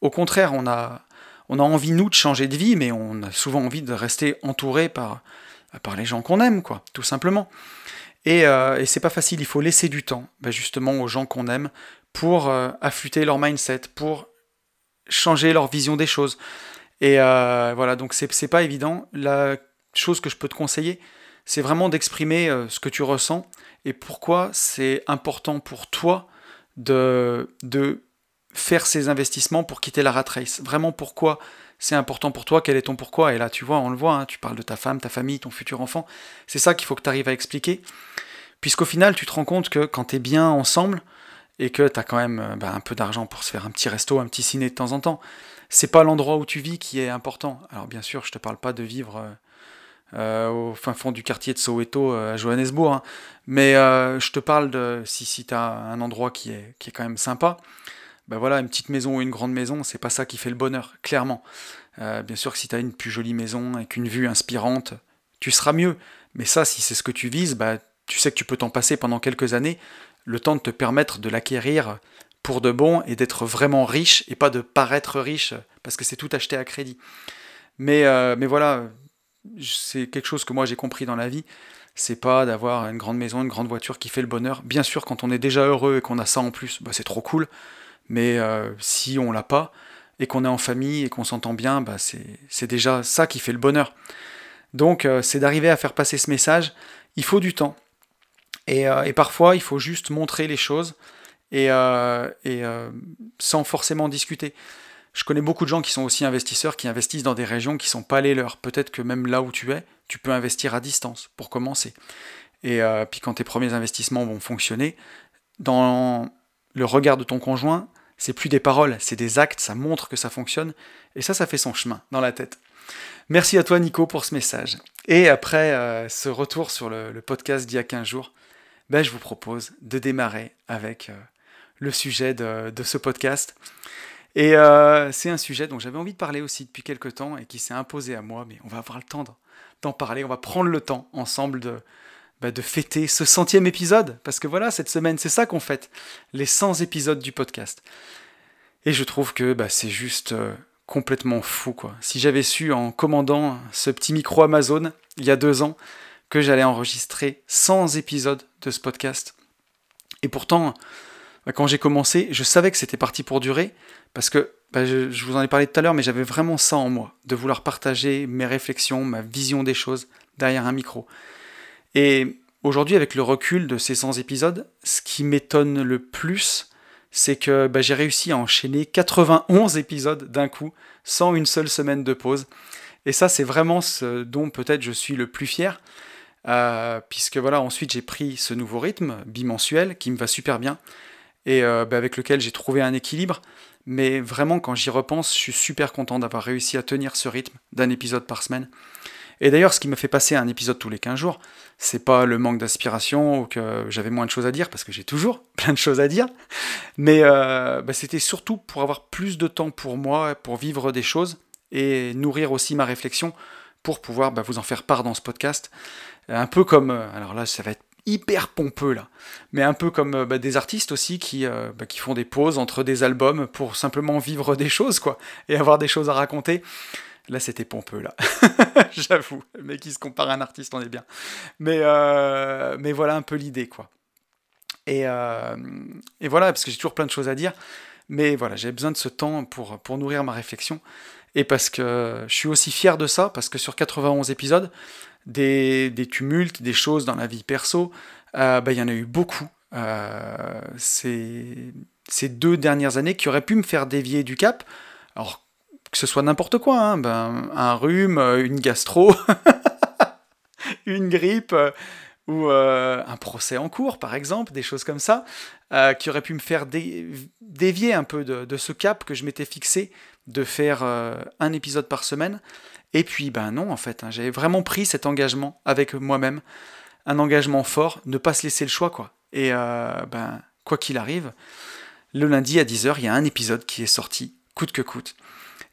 Au contraire, on a, on a envie, nous, de changer de vie, mais on a souvent envie de rester entouré par, par les gens qu'on aime, quoi, tout simplement. Et, euh, c'est pas facile, il faut laisser du temps, ben justement, aux gens qu'on aime pour euh, affûter leur mindset, pour changer leur vision des choses. Et euh, voilà, donc c'est pas évident. La chose que je peux te conseiller, c'est vraiment d'exprimer euh, ce que tu ressens et pourquoi c'est important pour toi de, faire ces investissements pour quitter la rat race. Vraiment pourquoi c'est important pour toi, quel est ton pourquoi? Et là, tu vois, on le voit, hein, tu parles de ta femme, ta famille, ton futur enfant. C'est ça qu'il faut que tu arrives à expliquer. Puisqu'au final, tu te rends compte que quand tu es bien ensemble, et que tu as quand même euh, bah, un peu d'argent pour se faire un petit resto, un petit ciné de temps en temps, c'est pas l'endroit où tu vis qui est important. Alors bien sûr, je te parle pas de vivre euh, euh, au fin fond du quartier de Soweto à Johannesburg, hein. mais je te parle de si, si tu as un endroit qui est, qui est quand même sympa, ben voilà, une petite maison ou une grande maison, c'est pas ça qui fait le bonheur, clairement. bien sûr que si tu as une plus jolie maison avec une vue inspirante, tu seras mieux. Mais ça, si c'est ce que tu vises, bah, tu sais que tu peux t'en passer pendant quelques années, le temps de te permettre de l'acquérir pour de bon et d'être vraiment riche et pas de paraître riche parce que c'est tout acheté à crédit. Mais, euh, mais voilà, c'est quelque chose que moi j'ai compris dans la vie. C'est pas d'avoir une grande maison, une grande voiture qui fait le bonheur. Bien sûr, quand on est déjà heureux et qu'on a ça en plus, bah, c'est trop cool. Mais euh, si on l'a pas et qu'on est en famille et qu'on s'entend bien, bah, c'est déjà ça qui fait le bonheur. Donc euh, c'est d'arriver à faire passer ce message. Il faut du temps. Et, parfois, il faut juste montrer les choses et, euh, euh, sans forcément discuter. Je connais beaucoup de gens qui sont aussi investisseurs, qui investissent dans des régions qui ne sont pas les leurs. Peut-être que même là où tu es, tu peux investir à distance pour commencer. Et puis quand tes premiers investissements vont fonctionner, dans le regard de ton conjoint, c'est plus des paroles, c'est des actes, ça montre que ça fonctionne. Et ça, ça fait son chemin dans la tête. Merci à toi Nico pour ce message. Et après ce retour sur le, podcast d'il y a 15 jours, ben, je vous propose de démarrer avec euh, le sujet de, ce podcast. Et euh, c'est un sujet dont j'avais envie de parler aussi depuis quelques temps et qui s'est imposé à moi, mais on va avoir le temps d'en parler, on va prendre le temps ensemble de, ben, de fêter ce centième épisode, parce que voilà, cette semaine, c'est ça qu'on fête, les 100 épisodes du podcast. Et je trouve que ben, c'est juste euh, complètement fou, quoi. Si j'avais su en commandant ce petit micro Amazon il y a deux ans, que j'allais enregistrer 100 épisodes de ce podcast. Et pourtant, bah, quand j'ai commencé, je savais que c'était parti pour durer, parce que bah, je, vous en ai parlé tout à l'heure, mais j'avais vraiment ça en moi, de vouloir partager mes réflexions, ma vision des choses derrière un micro. Et aujourd'hui, avec le recul de ces 100 épisodes, ce qui m'étonne le plus, c'est que bah, j'ai réussi à enchaîner 91 épisodes d'un coup, sans une seule semaine de pause. Et ça, c'est vraiment ce dont peut-être je suis le plus fier, euh, puisque voilà, ensuite j'ai pris ce nouveau rythme bimensuel qui me va super bien et euh, bah, avec lequel j'ai trouvé un équilibre. Mais vraiment, quand j'y repense, je suis super content d'avoir réussi à tenir ce rythme d'un épisode par semaine. Et d'ailleurs, ce qui me fait passer un épisode tous les 15 jours, c'est pas le manque d'aspiration ou que j'avais moins de choses à dire, parce que j'ai toujours plein de choses à dire, mais euh, bah, c'était surtout pour avoir plus de temps pour moi, pour vivre des choses et nourrir aussi ma réflexion pour pouvoir bah, vous en faire part dans ce podcast. Un peu comme, euh, alors là ça va être hyper pompeux là, mais un peu comme euh, bah, des artistes aussi qui, euh, bah, qui font des pauses entre des albums pour simplement vivre des choses quoi, et avoir des choses à raconter. Là, c'était pompeux, là. J'avoue. Mais qui se compare à un artiste, on est bien. Mais, mais voilà un peu l'idée, quoi. Et, et, voilà, parce que j'ai toujours plein de choses à dire. Mais voilà, j'ai besoin de ce temps pour, pour nourrir ma réflexion. Et parce que je suis aussi fier de ça, parce que sur 91 épisodes, des, tumultes, des choses dans la vie perso, euh, bah, il y en a eu beaucoup. Euh, ces, deux dernières années qui auraient pu me faire dévier du cap. Alors, que ce soit n'importe quoi, hein, ben, un rhume, une gastro, une grippe, euh, ou un procès en cours, par exemple, des choses comme ça, qui auraient pu me faire dévier un peu de, ce cap que je m'étais fixé de faire un épisode par semaine. Et puis, ben non, en fait, hein, j'avais vraiment pris cet engagement avec moi-même, un engagement fort, ne pas se laisser le choix, quoi. Et euh, ben, quoi qu'il arrive, le lundi à 10h, il y a un épisode qui est sorti, coûte que coûte.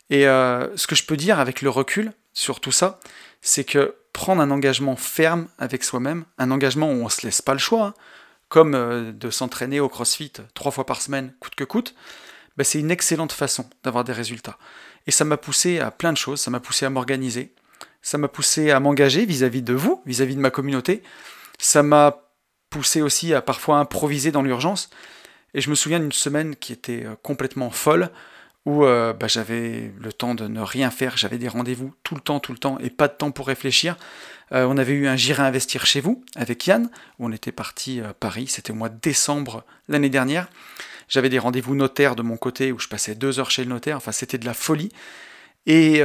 Et euh, ce que je peux dire avec le recul sur tout ça, c'est que prendre un engagement ferme avec soi-même, un engagement où on ne se laisse pas le choix, hein, comme euh, de s'entraîner au CrossFit trois fois par semaine, coûte que coûte, ben, c'est une excellente façon d'avoir des résultats. Et ça m'a poussé à plein de choses, ça m'a poussé à m'organiser, ça m'a poussé à m'engager vis-à-vis de vous, vis-à-vis de ma communauté, ça m'a poussé aussi à parfois improviser dans l'urgence. Et je me souviens d'une semaine qui était euh, complètement folle, où euh, bah, j'avais le temps de ne rien faire, j'avais des rendez-vous tout le temps, tout le temps, et pas de temps pour réfléchir. Euh, on avait eu un J'irai investir chez vous avec Yann, où on était parti à Paris, c'était au mois de décembre l'année dernière. J'avais des rendez-vous notaires de mon côté, où je passais deux heures chez le notaire, enfin c'était de la folie. Et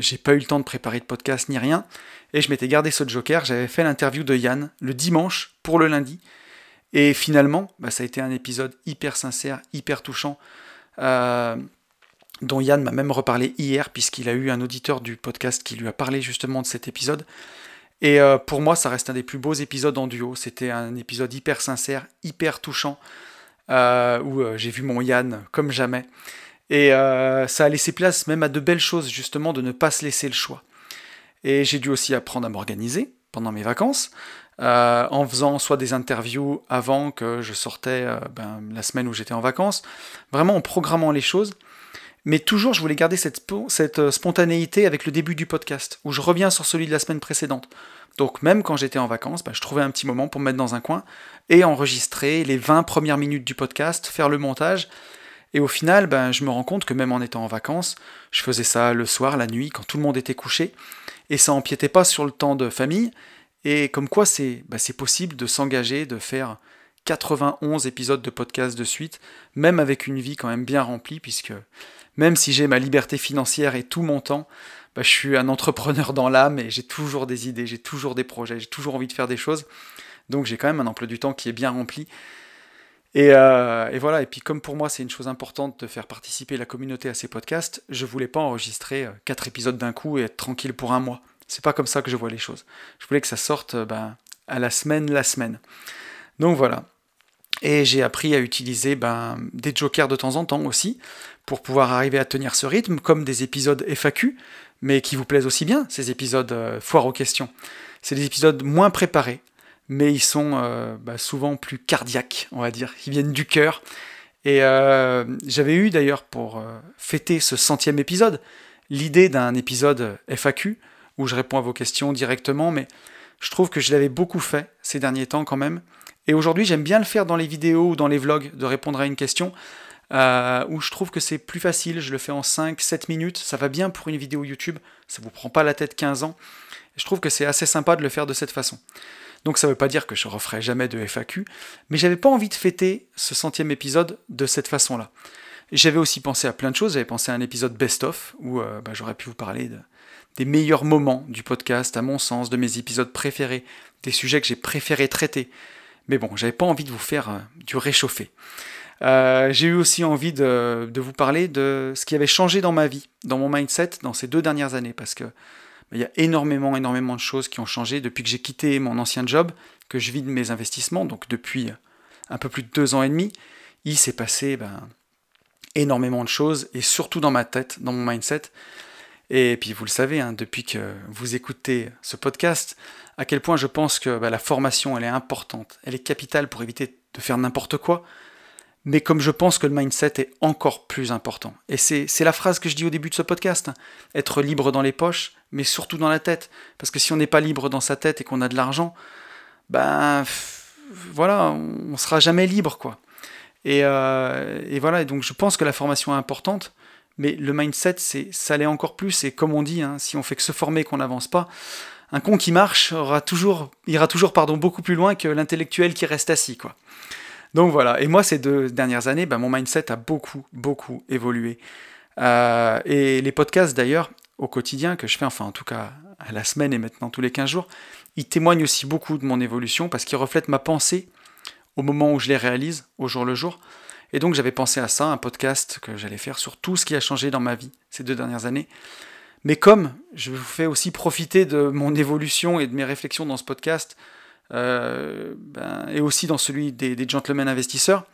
j'ai pas eu le temps de préparer de podcast ni rien. Et je m'étais gardé ce joker, j'avais fait l'interview de Yann le dimanche pour le lundi. Et finalement, bah, ça a été un épisode hyper sincère, hyper touchant, euh, dont Yann m'a même reparlé hier, puisqu'il a eu un auditeur du podcast qui lui a parlé justement de cet épisode. Et euh, pour moi, ça reste un des plus beaux épisodes en duo. C'était un épisode hyper sincère, hyper touchant, euh, où j'ai vu mon Yann comme jamais. Et ça a laissé place même à de belles choses, justement, de ne pas se laisser le choix. Et j'ai dû aussi apprendre à m'organiser pendant mes vacances. Euh, en faisant soit des interviews avant que je sortais euh, ben, la semaine où j'étais en vacances, vraiment en programmant les choses. Mais toujours, je voulais garder cette, euh, spontanéité avec le début du podcast, où je reviens sur celui de la semaine précédente. Donc même quand j'étais en vacances, ben, je trouvais un petit moment pour me mettre dans un coin et enregistrer les 20 premières minutes du podcast, faire le montage. Et au final, ben, je me rends compte que même en étant en vacances, je faisais ça le soir, la nuit, quand tout le monde était couché, et ça empiétait pas sur le temps de famille, et comme quoi bah, c'est possible de s'engager, de faire 91 épisodes de podcast de suite, même avec une vie quand même bien remplie, puisque même si j'ai ma liberté financière et tout mon temps, bah, je suis un entrepreneur dans l'âme et j'ai toujours des idées, j'ai toujours des projets, j'ai toujours envie de faire des choses. Donc j'ai quand même un emploi du temps qui est bien rempli. Et, euh, voilà, et puis comme pour moi c'est une chose importante de faire participer la communauté à ces podcasts, je voulais pas enregistrer 4 euh, épisodes d'un coup et être tranquille pour un mois. C'est pas comme ça que je vois les choses. Je voulais que ça sorte euh, ben, à la semaine, la semaine. Donc voilà. Et j'ai appris à utiliser ben, des jokers de temps en temps aussi, pour pouvoir arriver à tenir ce rythme, comme des épisodes FAQ, mais qui vous plaisent aussi bien, ces épisodes euh, foire aux questions. C'est des épisodes moins préparés, mais ils sont euh, ben, souvent plus cardiaques, on va dire. Ils viennent du cœur. Et j'avais eu d'ailleurs pour fêter ce centième épisode l'idée d'un épisode FAQ où je réponds à vos questions directement, mais je trouve que je l'avais beaucoup fait ces derniers temps quand même. Et aujourd'hui, j'aime bien le faire dans les vidéos ou dans les vlogs, de répondre à une question, euh, où je trouve que c'est plus facile, je le fais en 5-7 minutes, ça va bien pour une vidéo YouTube, ça vous prend pas la tête 15 ans. je trouve que c'est assez sympa de le faire de cette façon. Donc ça ne veut pas dire que je referai jamais de FAQ, mais j'avais pas envie de fêter ce centième épisode de cette façon-là. J'avais aussi pensé à plein de choses, j'avais pensé à un épisode best-of, où euh, bah, j'aurais pu vous parler de, des meilleurs moments du podcast, à mon sens, de mes épisodes préférés, des sujets que j'ai préféré traiter. Mais bon, j'avais pas envie de vous faire euh, du réchauffé. Euh, j'ai eu aussi envie de, vous parler de ce qui avait changé dans ma vie, dans mon mindset, dans ces deux dernières années, parce que bah, il y a énormément, énormément de choses qui ont changé depuis que j'ai quitté mon ancien job, que je vis de mes investissements, donc depuis un peu plus de deux ans et demi. Il s'est passé ben, énormément de choses, et surtout dans ma tête, dans mon mindset. Et puis vous le savez, hein, depuis que vous écoutez ce podcast, à quel point je pense que bah, la formation, elle est importante, elle est capitale pour éviter de faire n'importe quoi, mais comme je pense que le mindset est encore plus important. Et c'est la phrase que je dis au début de ce podcast, être libre dans les poches, mais surtout dans la tête. Parce que si on n'est pas libre dans sa tête et qu'on a de l'argent, ben voilà, on sera jamais libre, quoi. Et, euh, et voilà, et donc je pense que la formation est importante, mais le mindset, c'est ça l'est encore plus, et comme on dit, hein, si on fait que se former, qu'on n'avance pas, un con qui marche aura toujours, ira toujours pardon, beaucoup plus loin que l'intellectuel qui reste assis. quoi. Donc voilà, et moi ces deux dernières années, bah, mon mindset a beaucoup, beaucoup évolué. Euh, et les podcasts d'ailleurs, au quotidien que je fais, enfin en tout cas à la semaine et maintenant tous les 15 jours, ils témoignent aussi beaucoup de mon évolution parce qu'ils reflètent ma pensée au moment où je les réalise, au jour le jour. Et donc j'avais pensé à ça, un podcast que j'allais faire sur tout ce qui a changé dans ma vie ces deux dernières années. Mais comme je vous fais aussi profiter de mon évolution et de mes réflexions dans ce podcast, euh, ben, et aussi dans celui des, gentlemen investisseurs,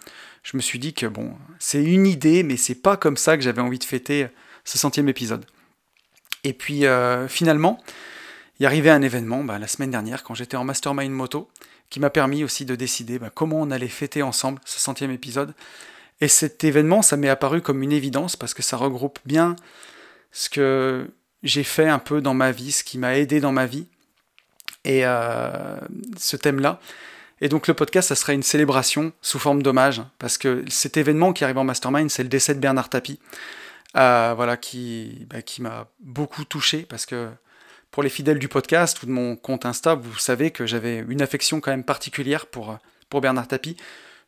je me suis dit que bon, c'est une idée, mais c'est pas comme ça que j'avais envie de fêter ce centième épisode. Et puis euh, finalement, il y arrivait un événement ben, la semaine dernière quand j'étais en mastermind moto qui m'a permis aussi de décider ben, comment on allait fêter ensemble ce centième épisode. Et cet événement, ça m'est apparu comme une évidence parce que ça regroupe bien ce que j'ai fait un peu dans ma vie, ce qui m'a aidé dans ma vie, et euh, ce thème-là. Et donc le podcast, ça serait une célébration sous forme d'hommage, parce que cet événement qui arrive en mastermind, c'est le décès de Bernard Tapie, euh, voilà, qui, bah, qui m'a beaucoup touché, parce que pour les fidèles du podcast ou de mon compte Insta, vous savez que j'avais une affection quand même particulière pour, pour Bernard Tapie.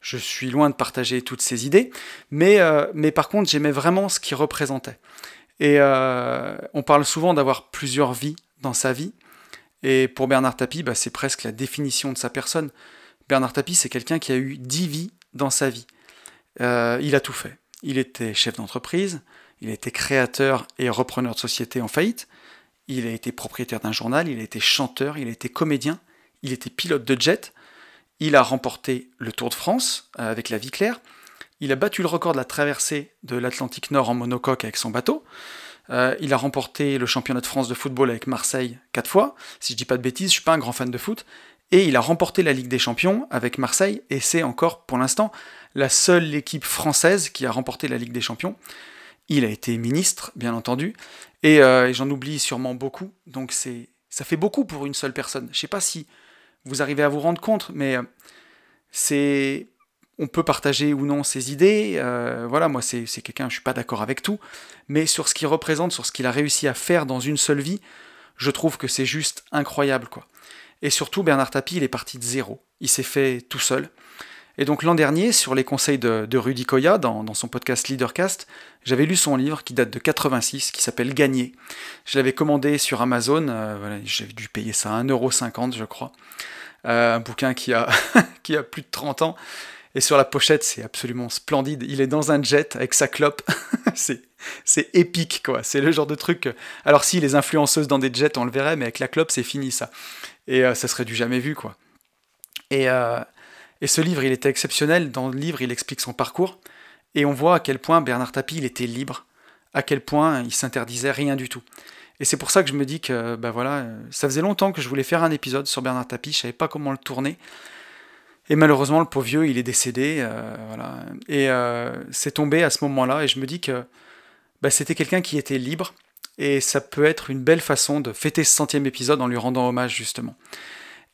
Je suis loin de partager toutes ses idées, mais, euh, mais par contre, j'aimais vraiment ce qu'il représentait. Et euh, on parle souvent d'avoir plusieurs vies dans sa vie. Et pour Bernard Tapie, bah, c'est presque la définition de sa personne. Bernard Tapie, c'est quelqu'un qui a eu dix vies dans sa vie. Euh, il a tout fait. Il était chef d'entreprise, il était créateur et repreneur de société en faillite, il a été propriétaire d'un journal, il a été chanteur, il a été comédien, il était pilote de jet, il a remporté le Tour de France euh, avec la vie claire, il a battu le record de la traversée de l'Atlantique Nord en monocoque avec son bateau. Euh, il a remporté le championnat de France de football avec Marseille quatre fois. Si je dis pas de bêtises, je suis pas un grand fan de foot. Et il a remporté la Ligue des Champions avec Marseille, et c'est encore pour l'instant la seule équipe française qui a remporté la Ligue des Champions. Il a été ministre, bien entendu, et, euh, j'en oublie sûrement beaucoup. Donc c'est, ça fait beaucoup pour une seule personne. Je sais pas si vous arrivez à vous rendre compte, mais euh, c'est on peut partager ou non ses idées. Euh, voilà, moi, c'est quelqu'un, je ne suis pas d'accord avec tout. Mais sur ce qu'il représente, sur ce qu'il a réussi à faire dans une seule vie, je trouve que c'est juste incroyable, quoi. Et surtout, Bernard Tapie, il est parti de zéro. Il s'est fait tout seul. Et donc l'an dernier, sur les conseils de, Rudy Koya, dans, son podcast Leadercast, j'avais lu son livre qui date de 86, qui s'appelle Gagner. Je l'avais commandé sur Amazon, euh, j'avais dû payer ça à 1,50€, je crois. Euh, un bouquin qui a, qui a plus de 30 ans. Et sur la pochette, c'est absolument splendide. Il est dans un jet avec sa clope. c'est, c'est épique, quoi. C'est le genre de truc. Alors, si les influenceuses dans des jets, on le verrait, mais avec la clope, c'est fini, ça. Et euh, ça serait du jamais vu, quoi. Et, euh, et ce livre, il était exceptionnel. Dans le livre, il explique son parcours. Et on voit à quel point Bernard Tapie, il était libre. À quel point il s'interdisait rien du tout. Et c'est pour ça que je me dis que, ben voilà, ça faisait longtemps que je voulais faire un épisode sur Bernard Tapie. Je savais pas comment le tourner. Et malheureusement, le pauvre vieux, il est décédé. Euh, voilà. Et euh, c'est tombé à ce moment-là. Et je me dis que bah, c'était quelqu'un qui était libre. Et ça peut être une belle façon de fêter ce centième épisode en lui rendant hommage, justement.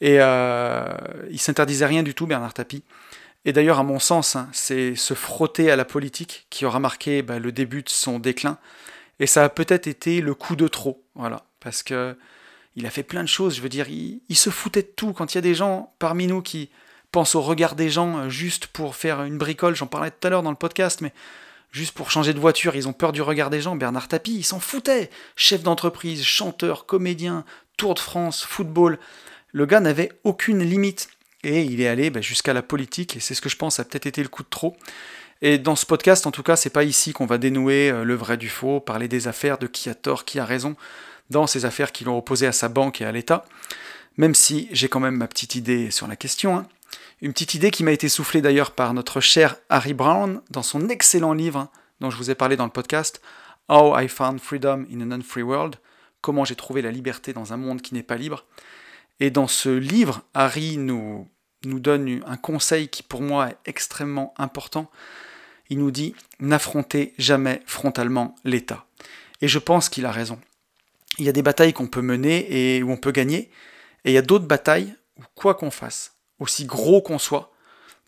Et euh, il s'interdisait rien du tout, Bernard Tapie. Et d'ailleurs, à mon sens, hein, c'est se frotter à la politique qui aura marqué bah, le début de son déclin. Et ça a peut-être été le coup de trop. Voilà. Parce que il a fait plein de choses. Je veux dire, il, il se foutait de tout. Quand il y a des gens parmi nous qui pense au regard des gens euh, juste pour faire une bricole, j'en parlais tout à l'heure dans le podcast, mais juste pour changer de voiture, ils ont peur du regard des gens. Bernard Tapie, il s'en foutait. Chef d'entreprise, chanteur, comédien, Tour de France, football. Le gars n'avait aucune limite. Et il est allé bah, jusqu'à la politique, et c'est ce que je pense a peut-être été le coup de trop. Et dans ce podcast, en tout cas, c'est pas ici qu'on va dénouer euh, le vrai du faux, parler des affaires, de qui a tort, qui a raison, dans ces affaires qui l'ont opposé à sa banque et à l'État. Même si j'ai quand même ma petite idée sur la question. Hein. Une petite idée qui m'a été soufflée d'ailleurs par notre cher Harry Brown dans son excellent livre dont je vous ai parlé dans le podcast, How I Found Freedom in a Non-Free World, comment j'ai trouvé la liberté dans un monde qui n'est pas libre. Et dans ce livre, Harry nous, nous donne un conseil qui pour moi est extrêmement important. Il nous dit n'affrontez jamais frontalement l'État. Et je pense qu'il a raison. Il y a des batailles qu'on peut mener et où on peut gagner, et il y a d'autres batailles où quoi qu'on fasse, aussi gros qu'on soit,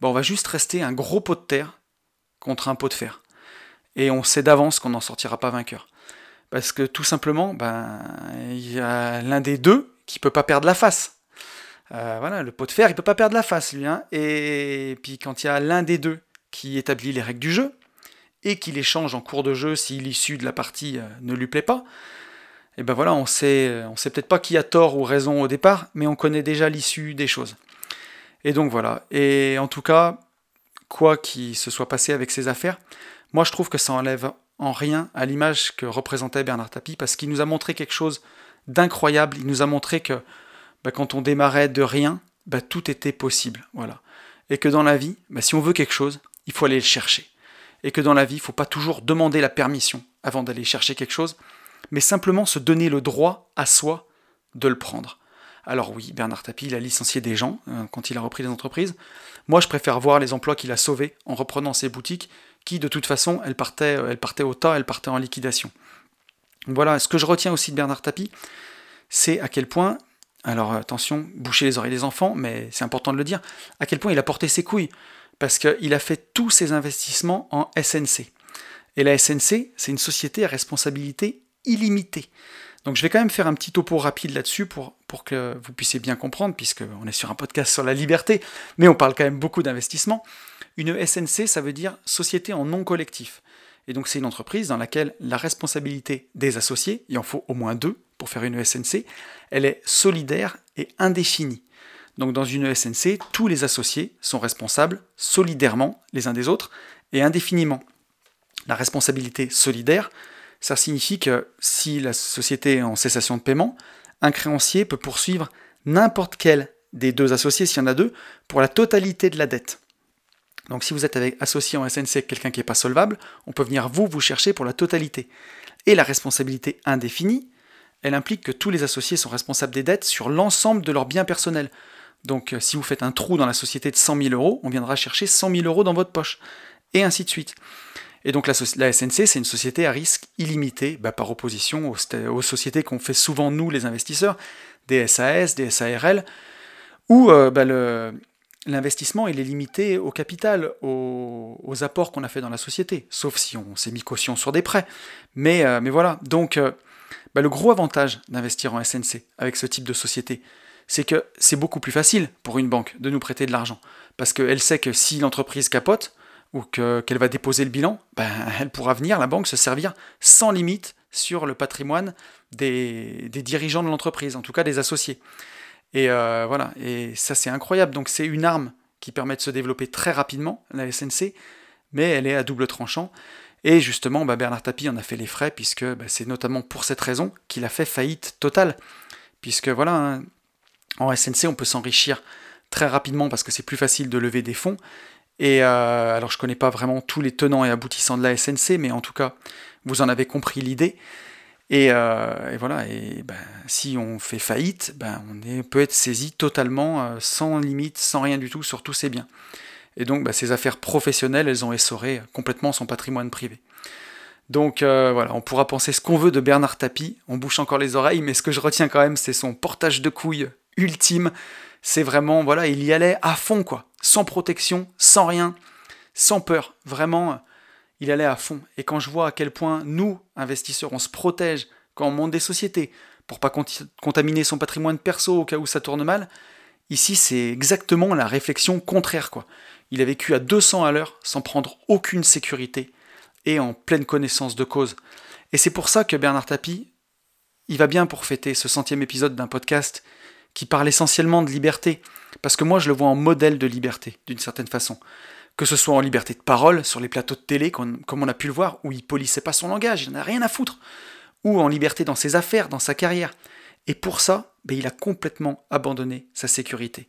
ben on va juste rester un gros pot de terre contre un pot de fer. Et on sait d'avance qu'on n'en sortira pas vainqueur. Parce que tout simplement, ben, il y a l'un des deux qui peut pas perdre la face. Euh, voilà, le pot de fer, il peut pas perdre la face, lui. Hein. Et puis quand il y a l'un des deux qui établit les règles du jeu, et qui les change en cours de jeu si l'issue de la partie euh, ne lui plaît pas, et ben voilà, on sait, on sait peut-être pas qui a tort ou raison au départ, mais on connaît déjà l'issue des choses. Et donc voilà. Et en tout cas, quoi qu'il se soit passé avec ces affaires, moi je trouve que ça enlève en rien à l'image que représentait Bernard Tapie, parce qu'il nous a montré quelque chose d'incroyable. Il nous a montré que bah, quand on démarrait de rien, bah, tout était possible. Voilà. Et que dans la vie, bah, si on veut quelque chose, il faut aller le chercher. Et que dans la vie, il ne faut pas toujours demander la permission avant d'aller chercher quelque chose, mais simplement se donner le droit à soi de le prendre. Alors oui, Bernard Tapie, il a licencié des gens euh, quand il a repris des entreprises. Moi, je préfère voir les emplois qu'il a sauvés en reprenant ses boutiques, qui de toute façon, elles partaient, euh, elles partaient au tas, elles partaient en liquidation. Voilà, ce que je retiens aussi de Bernard Tapie, c'est à quel point, alors attention, boucher les oreilles des enfants, mais c'est important de le dire, à quel point il a porté ses couilles, parce qu'il a fait tous ses investissements en SNC. Et la SNC, c'est une société à responsabilité illimitée. Donc je vais quand même faire un petit topo rapide là-dessus pour, pour que vous puissiez bien comprendre, puisqu'on est sur un podcast sur la liberté, mais on parle quand même beaucoup d'investissement. Une SNC, ça veut dire Société en non collectif. Et donc c'est une entreprise dans laquelle la responsabilité des associés, il en faut au moins deux pour faire une SNC, elle est solidaire et indéfinie. Donc dans une SNC, tous les associés sont responsables solidairement les uns des autres et indéfiniment. La responsabilité solidaire, ça signifie que si la société est en cessation de paiement, un créancier peut poursuivre n'importe quel des deux associés, s'il y en a deux, pour la totalité de la dette. Donc si vous êtes associé en SNC avec quelqu'un qui n'est pas solvable, on peut venir vous vous chercher pour la totalité. Et la responsabilité indéfinie, elle implique que tous les associés sont responsables des dettes sur l'ensemble de leurs biens personnels. Donc euh, si vous faites un trou dans la société de 100 000 euros, on viendra chercher 100 000 euros dans votre poche. Et ainsi de suite. Et donc la, SNC, c'est une société à risque illimité, bah, par opposition aux, sociétés qu'on fait souvent nous, les investisseurs, des SAS, des SARL, où euh, bah, l'investissement est limité au capital, aux, apports qu'on a fait dans la société, sauf si on s'est mis caution sur des prêts. Mais, euh, voilà, donc euh, bah, le gros avantage d'investir en SNC avec ce type de société, c'est que c'est beaucoup plus facile pour une banque de nous prêter de l'argent, parce qu'elle sait que si l'entreprise capote, ou qu'elle va déposer le bilan, ben, elle pourra venir, la banque, se servir sans limite sur le patrimoine des, dirigeants de l'entreprise, en tout cas des associés. Et euh, voilà, et ça c'est incroyable. Donc c'est une arme qui permet de se développer très rapidement, la SNC, mais elle est à double tranchant. Et justement, bah, Bernard Tapie en a fait les frais, puisque bah, c'est notamment pour cette raison qu'il a fait faillite totale. Puisque voilà, hein, en SNC, on peut s'enrichir très rapidement parce que c'est plus facile de lever des fonds, et euh, alors je connais pas vraiment tous les tenants et aboutissants de la SNC, mais en tout cas, vous en avez compris l'idée. Et, euh, voilà, et ben, si on fait faillite, ben, on peut être saisi totalement, euh, sans limite, sans rien du tout, sur tous ses biens. Et donc, ben, ces affaires professionnelles, elles ont essoré complètement son patrimoine privé. Donc voilà, on pourra penser ce qu'on veut de Bernard Tapie, on bouche encore les oreilles, mais ce que je retiens quand même, c'est son portage de couilles ultime. C'est vraiment, voilà, il y allait à fond, quoi sans protection, sans rien, sans peur. Vraiment, il allait à fond. Et quand je vois à quel point nous, investisseurs, on se protège quand on monte des sociétés pour pas contaminer son patrimoine perso au cas où ça tourne mal, ici c'est exactement la réflexion contraire. quoi. Il a vécu à 200 à l'heure sans prendre aucune sécurité et en pleine connaissance de cause. Et c'est pour ça que Bernard Tapie, il va bien pour fêter ce centième épisode d'un podcast qui parle essentiellement de liberté, parce que moi je le vois en modèle de liberté, d'une certaine façon. Que ce soit en liberté de parole, sur les plateaux de télé, comme on a pu le voir, où il polissait pas son langage, il n'en a rien à foutre, ou en liberté dans ses affaires, dans sa carrière. Et pour ça, ben, il a complètement abandonné sa sécurité.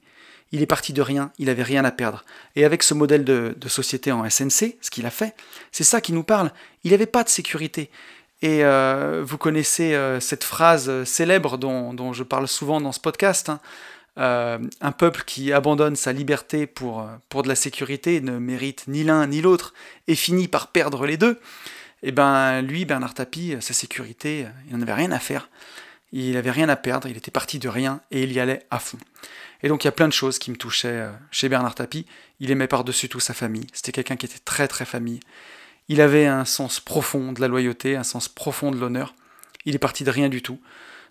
Il est parti de rien, il n'avait rien à perdre. Et avec ce modèle de, société en SNC, ce qu'il a fait, c'est ça qui nous parle. Il n'avait pas de sécurité. Et euh, vous connaissez euh, cette phrase célèbre dont, je parle souvent dans ce podcast. Hein. Euh, un peuple qui abandonne sa liberté pour, pour de la sécurité ne mérite ni l'un ni l'autre et finit par perdre les deux. Et eh ben lui, Bernard Tapie, sa sécurité, il n'en avait rien à faire. Il n'avait rien à perdre, il était parti de rien et il y allait à fond. Et donc il y a plein de choses qui me touchaient chez Bernard Tapie. Il aimait par-dessus tout sa famille. C'était quelqu'un qui était très très famille. Il avait un sens profond de la loyauté, un sens profond de l'honneur. Il est parti de rien du tout,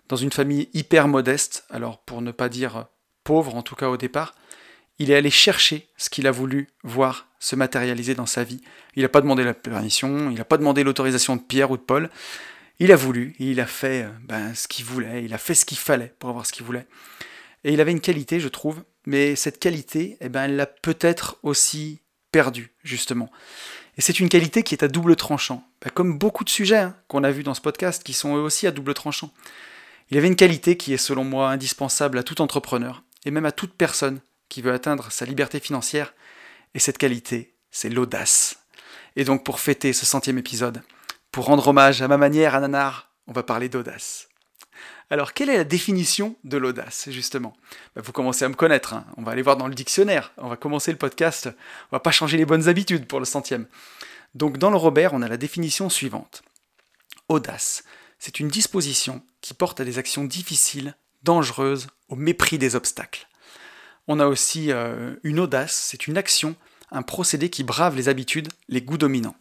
dans une famille hyper modeste, alors pour ne pas dire pauvre en tout cas au départ, il est allé chercher ce qu'il a voulu voir se matérialiser dans sa vie. Il n'a pas demandé la permission, il n'a pas demandé l'autorisation de Pierre ou de Paul. Il a voulu, il a fait euh, ben, ce qu'il voulait, il a fait ce qu'il fallait pour avoir ce qu'il voulait. Et il avait une qualité, je trouve, mais cette qualité, eh ben, elle l'a peut-être aussi perdue, justement. Et c'est une qualité qui est à double tranchant. bah, comme beaucoup de sujets hein, qu'on a vus dans ce podcast, qui sont eux aussi à double tranchant. Il avait une qualité qui est selon moi indispensable à tout entrepreneur, et même à toute personne qui veut atteindre sa liberté financière, et cette qualité, c'est l'audace. Et donc pour fêter ce centième épisode, pour rendre hommage à ma manière à Nanar, on va parler d'audace. Alors, quelle est la définition de l'audace, justement? Bah, Vous commencez à me connaître, hein. on va aller voir dans le dictionnaire, on va commencer le podcast, on va pas changer les bonnes habitudes pour le centième. Donc, dans le Robert, on a la définition suivante. Audace, c'est une disposition qui porte à des actions difficiles, dangereuses, au mépris des obstacles. On a aussi euh, une audace, c'est une action, un procédé qui brave les habitudes, les goûts dominants.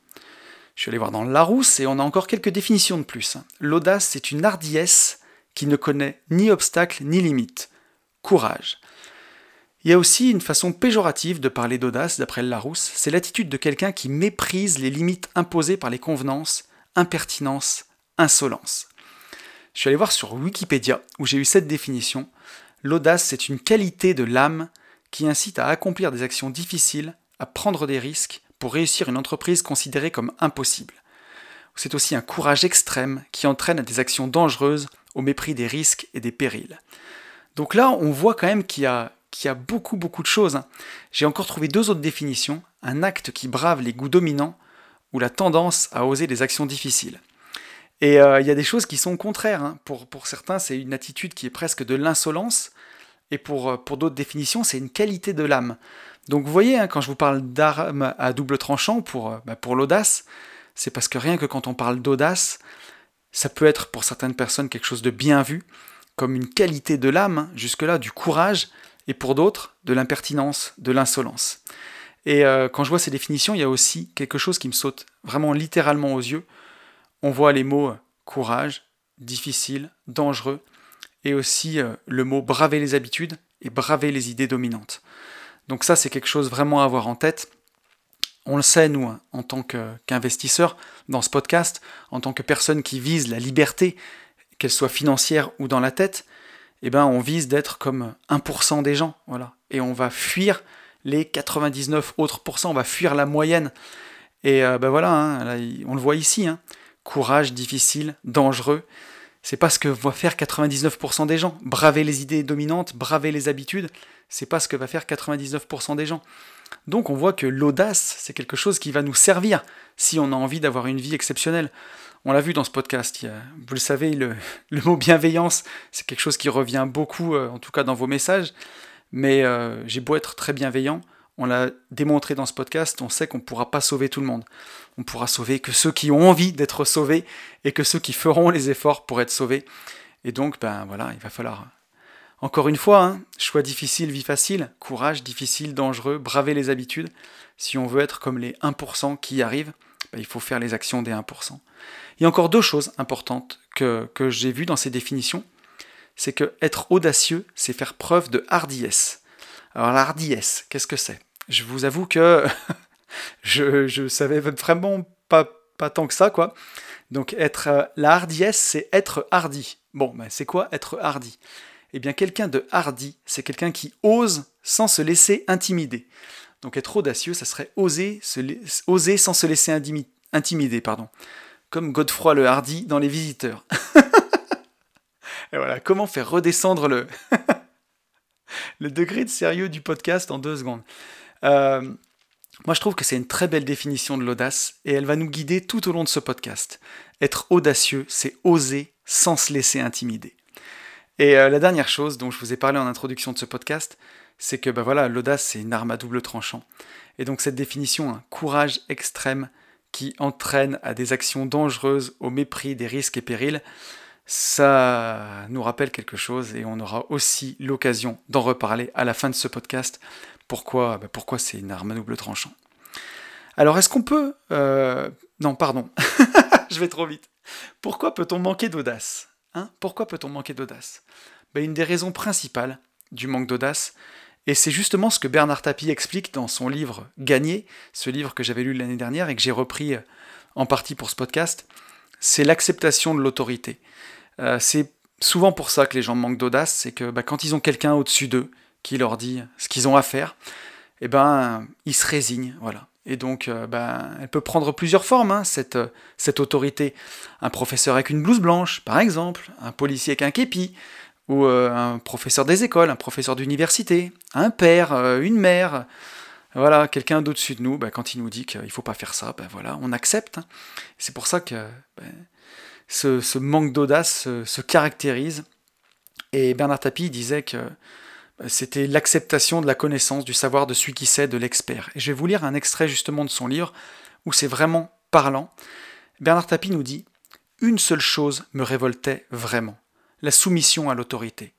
Je suis allé voir dans le Larousse et on a encore quelques définitions de plus. L'audace, c'est une hardiesse qui ne connaît ni obstacle ni limite. Courage. Il y a aussi une façon péjorative de parler d'audace, d'après Larousse, c'est l'attitude de quelqu'un qui méprise les limites imposées par les convenances, impertinence, insolence. Je suis allé voir sur Wikipédia, où j'ai eu cette définition. L'audace, c'est une qualité de l'âme qui incite à accomplir des actions difficiles, à prendre des risques pour réussir une entreprise considérée comme impossible. C'est aussi un courage extrême qui entraîne des actions dangereuses au mépris des risques et des périls. Donc là, on voit quand même qu'il y a, beaucoup, beaucoup de choses. Hein. J'ai encore trouvé deux autres définitions. Un acte qui brave les goûts dominants ou la tendance à oser des actions difficiles. Et euh, il y a des choses qui sont contraires. Hein. Pour, certains, c'est une attitude qui est presque de l'insolence. Et pour, euh, d'autres définitions, c'est une qualité de l'âme. Donc vous voyez, hein, quand je vous parle d'arme à double tranchant euh, bah, pour l'audace, c'est parce que rien que quand on parle d'audace, ça peut être pour certaines personnes quelque chose de bien vu, comme une qualité de l'âme, jusque-là du courage, et pour d'autres de l'impertinence, de l'insolence. Et euh, quand je vois ces définitions, il y a aussi quelque chose qui me saute vraiment littéralement aux yeux. On voit les mots euh, courage, difficile, dangereux, et aussi euh, le mot braver les habitudes et braver les idées dominantes. Donc ça, c'est quelque chose vraiment à avoir en tête. On le sait, nous, en tant qu'investisseurs, dans ce podcast, en tant que personne qui vise la liberté, qu'elle soit financière ou dans la tête, eh ben, on vise d'être comme 1% des gens. Voilà. Et on va fuir les 99 autres pourcents, on va fuir la moyenne. Et euh, ben voilà, hein, on le voit ici. Hein. Courage, difficile, dangereux. C'est pas ce que va faire 99% des gens. Braver les idées dominantes, braver les habitudes, c'est pas ce que va faire 99% des gens. Donc on voit que l'audace, c'est quelque chose qui va nous servir si on a envie d'avoir une vie exceptionnelle. On l'a vu dans ce podcast, vous le savez, le, mot bienveillance, c'est quelque chose qui revient beaucoup, euh, en tout cas dans vos messages, mais euh, j'ai beau être très bienveillant, on l'a démontré dans ce podcast, on sait qu'on ne pourra pas sauver tout le monde. On pourra sauver que ceux qui ont envie d'être sauvés et que ceux qui feront les efforts pour être sauvés. Et donc, ben voilà, il va falloir encore une fois, hein, choix difficile, vie facile, courage difficile, dangereux, braver les habitudes. Si on veut être comme les 1% qui y arrivent, bah, il faut faire les actions des 1%. Il y a encore deux choses importantes que, que j'ai vues dans ces définitions. C'est que être audacieux, c'est faire preuve de hardiesse. Alors la hardiesse, qu'est-ce que c'est? Je vous avoue que je, je savais vraiment pas, pas tant que ça, quoi. Donc être euh, la hardiesse, c'est être hardi. Bon, ben, c'est quoi être hardi? Eh bien quelqu'un de hardi, c'est quelqu'un qui ose sans se laisser intimider. Donc être audacieux, ça serait oser, oser sans se laisser intimider, pardon. Comme Godefroy le Hardy dans Les Visiteurs. Et voilà, comment faire redescendre le, le degré de sérieux du podcast en deux secondes. Euh, moi, je trouve que c'est une très belle définition de l'audace et elle va nous guider tout au long de ce podcast. Être audacieux, c'est oser sans se laisser intimider. Et euh, la dernière chose dont je vous ai parlé en introduction de ce podcast, c'est que bah voilà, l'audace, c'est une arme à double tranchant. Et donc cette définition, un courage extrême qui entraîne à des actions dangereuses au mépris des risques et périls, ça nous rappelle quelque chose et on aura aussi l'occasion d'en reparler à la fin de ce podcast. Pourquoi, bah pourquoi c'est une arme à double tranchant? Alors est-ce qu'on peut... Euh, non, pardon, je vais trop vite. Pourquoi peut-on manquer d'audace? Hein, pourquoi peut-on manquer d'audace? Ben, Une des raisons principales du manque d'audace, et c'est justement ce que Bernard Tapie explique dans son livre Gagner, ce livre que j'avais lu l'année dernière et que j'ai repris euh, en partie pour ce podcast, c'est l'acceptation de l'autorité. Euh, c'est souvent pour ça que les gens manquent d'audace, c'est que ben, quand ils ont quelqu'un au-dessus d'eux qui leur dit ce qu'ils ont à faire, eh ben, ils se résignent, voilà. Et donc, euh, ben, elle peut prendre plusieurs formes, hein, cette, cette autorité. Un professeur avec une blouse blanche, par exemple, un policier avec un képi, ou un professeur des écoles, un professeur d'université, un père, une mère, voilà, quelqu'un d'au-dessus de nous, ben, quand il nous dit qu'il ne faut pas faire ça, ben voilà, on accepte. Hein. C'est pour ça que ce, manque d'audace se, caractérise. Et Bernard Tapie disait que c'était l'acceptation de la connaissance, du savoir de celui qui sait, de l'expert. Et je vais vous lire un extrait justement de son livre où c'est vraiment parlant. Bernard Tapie nous dit Une seule chose me révoltait vraiment la soumission à l'autorité.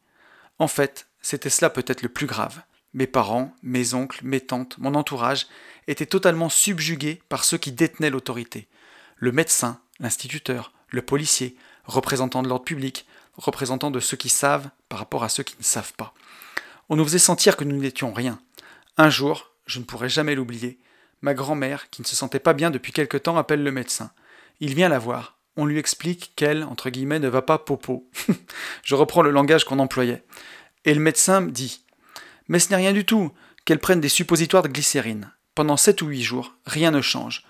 En fait, c'était cela peut-être le plus grave. Mes parents, mes oncles, mes tantes, mon entourage étaient totalement subjugués par ceux qui détenaient l'autorité. Le médecin, l'instituteur, le policier, représentant de l'ordre public, représentant de ceux qui savent par rapport à ceux qui ne savent pas. On nous faisait sentir que nous n'étions rien. Un jour, je ne pourrai jamais l'oublier, ma grand-mère, qui ne se sentait pas bien depuis quelque temps, appelle le médecin. Il vient la voir. On lui explique qu'elle, entre guillemets, ne va pas popo. je reprends le langage qu'on employait. Et le médecin dit mais ce n'est rien du tout, qu'elle prenne des suppositoires de glycérine. Pendant sept ou huit jours, rien ne change.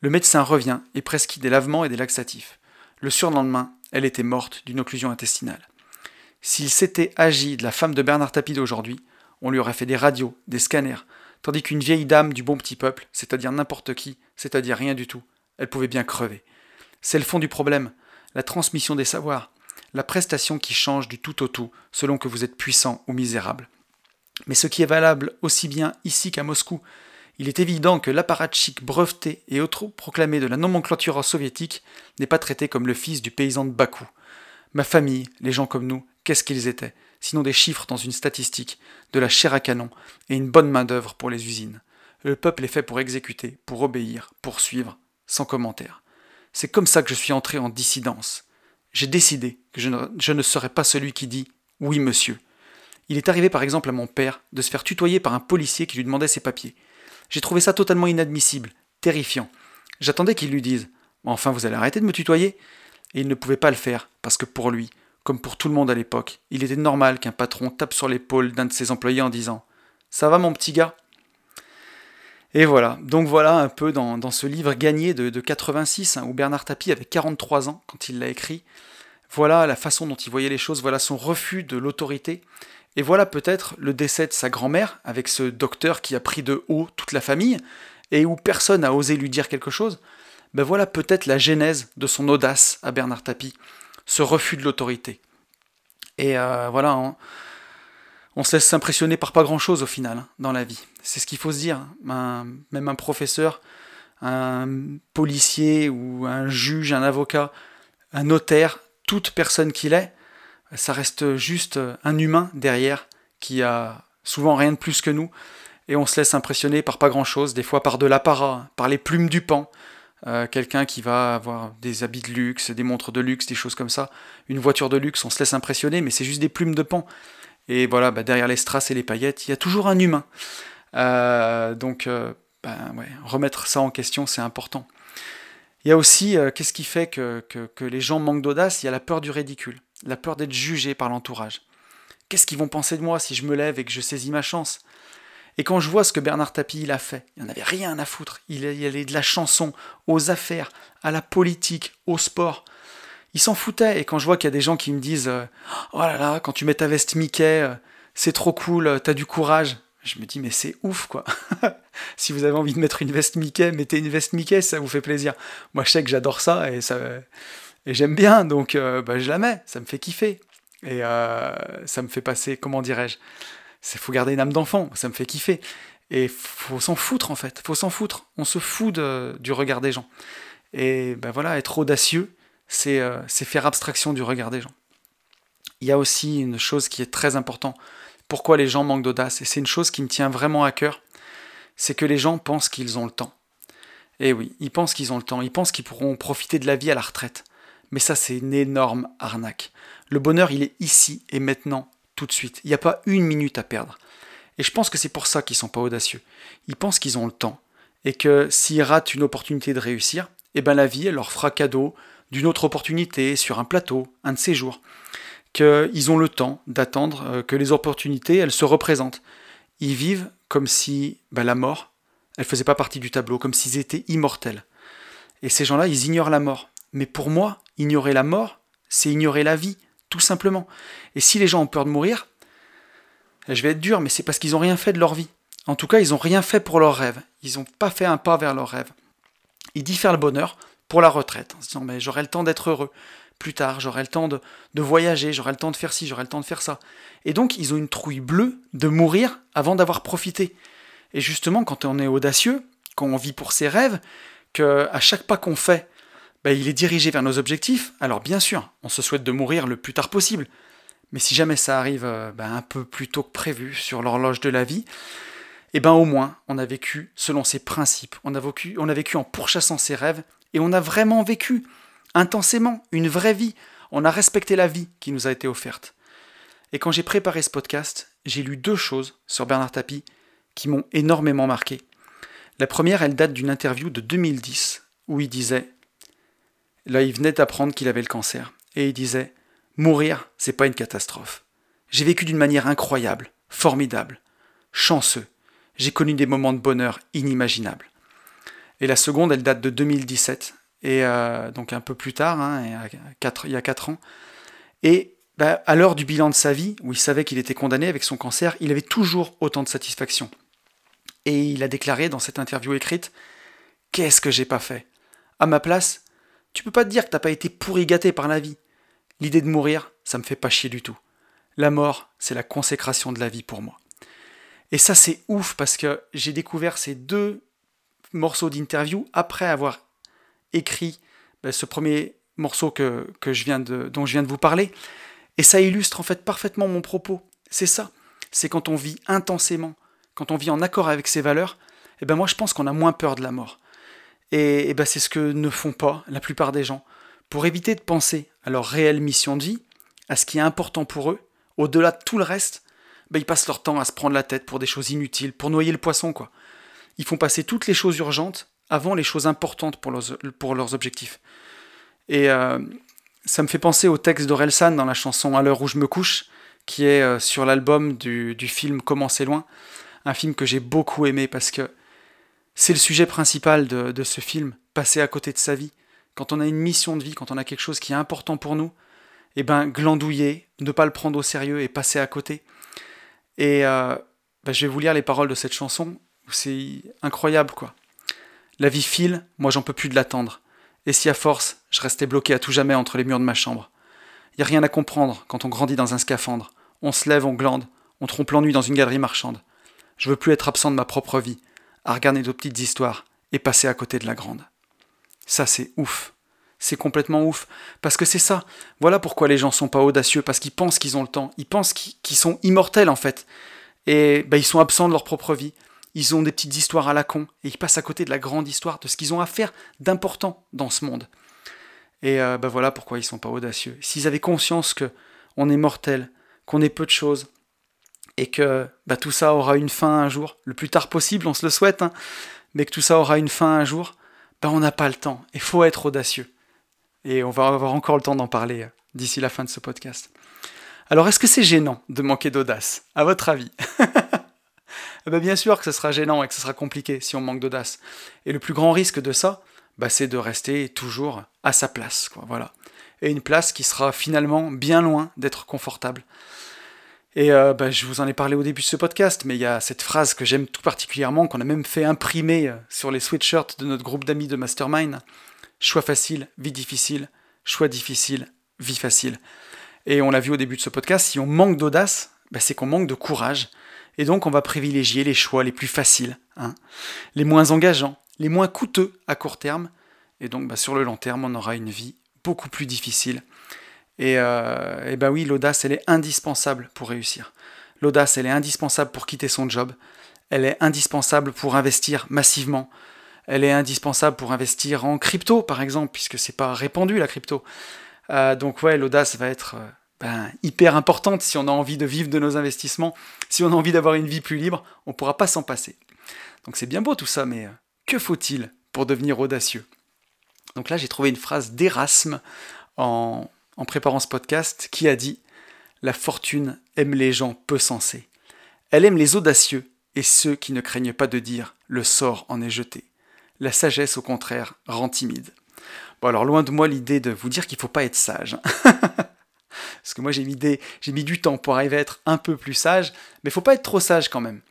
Le médecin revient et prescrit des lavements et des laxatifs. Le surlendemain, elle était morte d'une occlusion intestinale. S'il s'était agi de la femme de Bernard Tapie d'aujourd'hui, on lui aurait fait des radios, des scanners, tandis qu'une vieille dame du bon petit peuple, c'est-à-dire n'importe qui, c'est-à-dire rien du tout, elle pouvait bien crever. C'est le fond du problème, la transmission des savoirs, la prestation qui change du tout au tout selon que vous êtes puissant ou misérable. Mais ce qui est valable aussi bien ici qu'à Moscou, il est évident que l'apparatchik breveté et proclamé de la nomenclature soviétique n'est pas traité comme le fils du paysan de Bakou. Ma famille, les gens comme nous, qu'est-ce qu'ils étaient Sinon des chiffres dans une statistique, de la chair à canon et une bonne main-d'œuvre pour les usines. Le peuple est fait pour exécuter, pour obéir, pour suivre, sans commentaire. C'est comme ça que je suis entré en dissidence. J'ai décidé que je ne, je ne serais pas celui qui dit oui monsieur, il est arrivé par exemple à mon père de se faire tutoyer par un policier qui lui demandait ses papiers. J'ai trouvé ça totalement inadmissible, terrifiant. J'attendais qu'il lui dise Enfin, vous allez arrêter de me tutoyer? Et il ne pouvait pas le faire, parce que pour lui, comme pour tout le monde à l'époque, il était normal qu'un patron tape sur l'épaule d'un de ses employés en disant Ça va mon petit gars? Et voilà, donc voilà un peu dans, ce livre gagné de, 86, hein, où Bernard Tapie avait 43 ans quand il l'a écrit. Voilà la façon dont il voyait les choses, voilà son refus de l'autorité, et voilà peut-être le décès de sa grand-mère, avec ce docteur qui a pris de haut toute la famille, et où personne n'a osé lui dire quelque chose. Ben voilà peut-être la genèse de son audace à Bernard Tapie, ce refus de l'autorité. Et euh, voilà, on, se laisse s'impressionner par pas grand-chose au final hein, dans la vie. C'est ce qu'il faut se dire. même un professeur, un policier ou un juge, un avocat, un notaire, toute personne qu'il est, ça reste juste un humain derrière qui a souvent rien de plus que nous, et on se laisse impressionner par pas grand-chose, des fois par de l'apparat, par les plumes du pan, euh, quelqu'un qui va avoir des habits de luxe, des montres de luxe, des choses comme ça, une voiture de luxe, on se laisse impressionner, mais c'est juste des plumes de pan. Et voilà, bah, derrière les strass et les paillettes, il y a toujours un humain. Euh, donc, euh, ben, remettre ça en question, c'est important. Il y a aussi, qu'est-ce qui fait que, que les gens manquent d'audace? Il y a la peur du ridicule la peur d'être jugé par l'entourage. Qu'est-ce qu'ils vont penser de moi si je me lève et que je saisis ma chance? Et quand je vois ce que Bernard Tapie il a fait, il n'y en avait rien à foutre. Il allait de la chanson aux affaires, à la politique, au sport. Il s'en foutait. Et quand je vois qu'il y a des gens qui me disent euh, Oh là là, quand tu mets ta veste Mickey, euh, c'est trop cool, t'as du courage. Je me dis, mais c'est ouf, quoi. si vous avez envie de mettre une veste Mickey, mettez une veste Mickey, ça vous fait plaisir. Moi, je sais que j'adore ça et ça, et j'aime bien, donc euh, bah, je la mets, ça me fait kiffer. Et euh, ça me fait passer, comment dirais-je Il faut garder une âme d'enfant, ça me fait kiffer. Et faut s'en foutre en fait, faut s'en foutre. On se fout du regard des gens. Et ben voilà, être audacieux, euh, c'est faire abstraction du regard des gens. Il y a aussi une chose qui est très importante. Pourquoi les gens manquent d'audace? Et c'est une chose qui me tient vraiment à cœur. C'est que les gens pensent qu'ils ont le temps. Et oui, ils pensent qu'ils ont le temps. Ils pensent qu'ils pourront profiter de la vie à la retraite. Mais ça, c'est une énorme arnaque. Le bonheur, il est ici et maintenant, tout de suite. Il n'y a pas une minute à perdre. Et je pense que c'est pour ça qu'ils sont pas audacieux. Ils pensent qu'ils ont le temps. Et que s'ils ratent une opportunité de réussir, eh ben la vie, elle leur fera cadeau d'une autre opportunité sur un plateau, un de ces jours. Qu'ils ont le temps d'attendre euh, que les opportunités, elles se représentent. Ils vivent comme si ben, la mort, elles faisaient pas partie du tableau, comme s'ils étaient immortels. Et ces gens-là, ils ignorent la mort. Mais pour moi, ignorer la mort, c'est ignorer la vie, tout simplement. Et si les gens ont peur de mourir, je vais être dur, mais c'est parce qu'ils n'ont rien fait de leur vie. En tout cas, ils n'ont rien fait pour leur rêve. Ils n'ont pas fait un pas vers leur rêve. Ils diffèrent le bonheur pour la retraite, en se disant mais j'aurai le temps d'être heureux plus tard, j'aurai le temps de, de voyager, j'aurai le temps de faire ci, j'aurai le temps de faire ça. Et donc, ils ont une trouille bleue de mourir avant d'avoir profité. Et justement, quand on est audacieux, quand on vit pour ses rêves, que à chaque pas qu'on fait, ben, il est dirigé vers nos objectifs, alors bien sûr, on se souhaite de mourir le plus tard possible. Mais si jamais ça arrive euh, ben, un peu plus tôt que prévu sur l'horloge de la vie, eh ben au moins, on a vécu selon ses principes, on a vécu, on a vécu en pourchassant ses rêves, et on a vraiment vécu intensément une vraie vie. On a respecté la vie qui nous a été offerte. Et quand j'ai préparé ce podcast, j'ai lu deux choses sur Bernard Tapie qui m'ont énormément marqué. La première, elle date d'une interview de 2010 où il disait, là il venait d'apprendre qu'il avait le cancer, et il disait, mourir, c'est pas une catastrophe. J'ai vécu d'une manière incroyable, formidable, chanceux. J'ai connu des moments de bonheur inimaginables. Et la seconde, elle date de 2017, et euh, donc un peu plus tard, hein, il, y a quatre, ans. Et bah, à l'heure du bilan de sa vie, où il savait qu'il était condamné avec son cancer, il avait toujours autant de satisfaction. Et il a déclaré dans cette interview écrite Qu'est-ce que j'ai pas fait? À ma place, tu peux pas te dire que t'as pas été pourri gâté par la vie. L'idée de mourir, ça me fait pas chier du tout. La mort, c'est la consécration de la vie pour moi. Et ça, c'est ouf parce que j'ai découvert ces deux morceaux d'interview après avoir écrit ben, ce premier morceau que, je viens de, dont je viens de vous parler. Et ça illustre en fait parfaitement mon propos. C'est ça. C'est quand on vit intensément, quand on vit en accord avec ses valeurs, eh ben moi je pense qu'on a moins peur de la mort. Et, ben c'est ce que ne font pas la plupart des gens. Pour éviter de penser à leur réelle mission de vie, à ce qui est important pour eux, au-delà de tout le reste, ben ils passent leur temps à se prendre la tête pour des choses inutiles, pour noyer le poisson, quoi. Ils font passer toutes les choses urgentes avant les choses importantes pour leurs, pour leurs objectifs. Et euh, ça me fait penser au texte d'Orelsan dans la chanson À l'heure où je me couche, qui est euh, sur l'album du, du, film Comment c'est loin, un film que j'ai beaucoup aimé parce que c'est le sujet principal de, ce film, passer à côté de sa vie. Quand on a une mission de vie, quand on a quelque chose qui est important pour nous, eh ben glandouiller, ne pas le prendre au sérieux et passer à côté. Et euh, ben, je vais vous lire les paroles de cette chanson, c'est incroyable quoi. La vie file, moi j'en peux plus de l'attendre. Et si à force, je restais bloqué à tout jamais entre les murs de ma chambre. Y a rien à comprendre quand on grandit dans un scaphandre. On se lève, on glande, on trompe l'ennui dans une galerie marchande. Je veux plus être absent de ma propre vie, à regarder nos petites histoires et passer à côté de la grande. Ça c'est ouf. C'est complètement ouf. Parce que c'est ça. Voilà pourquoi les gens sont pas audacieux, parce qu'ils pensent qu'ils ont le temps. Ils pensent qu'ils sont immortels en fait. Et ben, ils sont absents de leur propre vie ils ont des petites histoires à la con, et ils passent à côté de la grande histoire, de ce qu'ils ont à faire d'important dans ce monde. Et ben voilà pourquoi ils sont pas audacieux. S'ils avaient conscience que on est mortel, qu'on est peu de choses, et que bah, tout ça aura une fin un jour, le plus tard possible, on se le souhaite, hein, mais que tout ça aura une fin un jour, bah, on n'a pas le temps. Il faut être audacieux. Et on va avoir encore le temps d'en parler euh, d'ici la fin de ce podcast. Alors, est-ce que c'est gênant de manquer d'audace, à votre avis? Ben, bien sûr que ce sera gênant et que ce sera compliqué si on manque d'audace. Et le plus grand risque de ça, bah, c'est de rester toujours à sa place. Quoi, voilà. Et une place qui sera finalement bien loin d'être confortable. Et euh, bah, je vous en ai parlé au début de ce podcast, mais il y a cette phrase que j'aime tout particulièrement, qu'on a même fait imprimer euh, sur les sweatshirts de notre groupe d'amis de Mastermind. Choix facile, vie difficile. Choix difficile, vie facile. Et on l'a vu au début de ce podcast, si on manque d'audace, bah, c'est qu'on manque de courage. Et donc on va privilégier les choix les plus faciles, hein, les moins engageants, les moins coûteux à court terme. Et donc bah, sur le long terme, on aura une vie beaucoup plus difficile. Et, bah oui, l'audace, elle est indispensable pour réussir. L'audace, elle est indispensable pour quitter son job. Elle est indispensable pour investir massivement. Elle est indispensable pour investir en crypto, par exemple, puisque c'est pas répandu la crypto. Euh, donc ouais, l'audace va être euh, ben, hyper importante si on a envie de vivre de nos investissements, si on a envie d'avoir une vie plus libre, on ne pourra pas s'en passer. Donc c'est bien beau tout ça, mais que faut-il pour devenir audacieux? Donc là j'ai trouvé une phrase d'Erasme en, en préparant ce podcast qui a dit La fortune aime les gens peu sensés. Elle aime les audacieux et ceux qui ne craignent pas de dire le sort en est jeté. La sagesse, au contraire, rend timide. Bon, alors loin de moi l'idée de vous dire qu'il ne faut pas être sage. Parce que moi j'ai mis, j'ai mis du temps pour arriver à être un peu plus sage, mais il faut pas être trop sage quand même.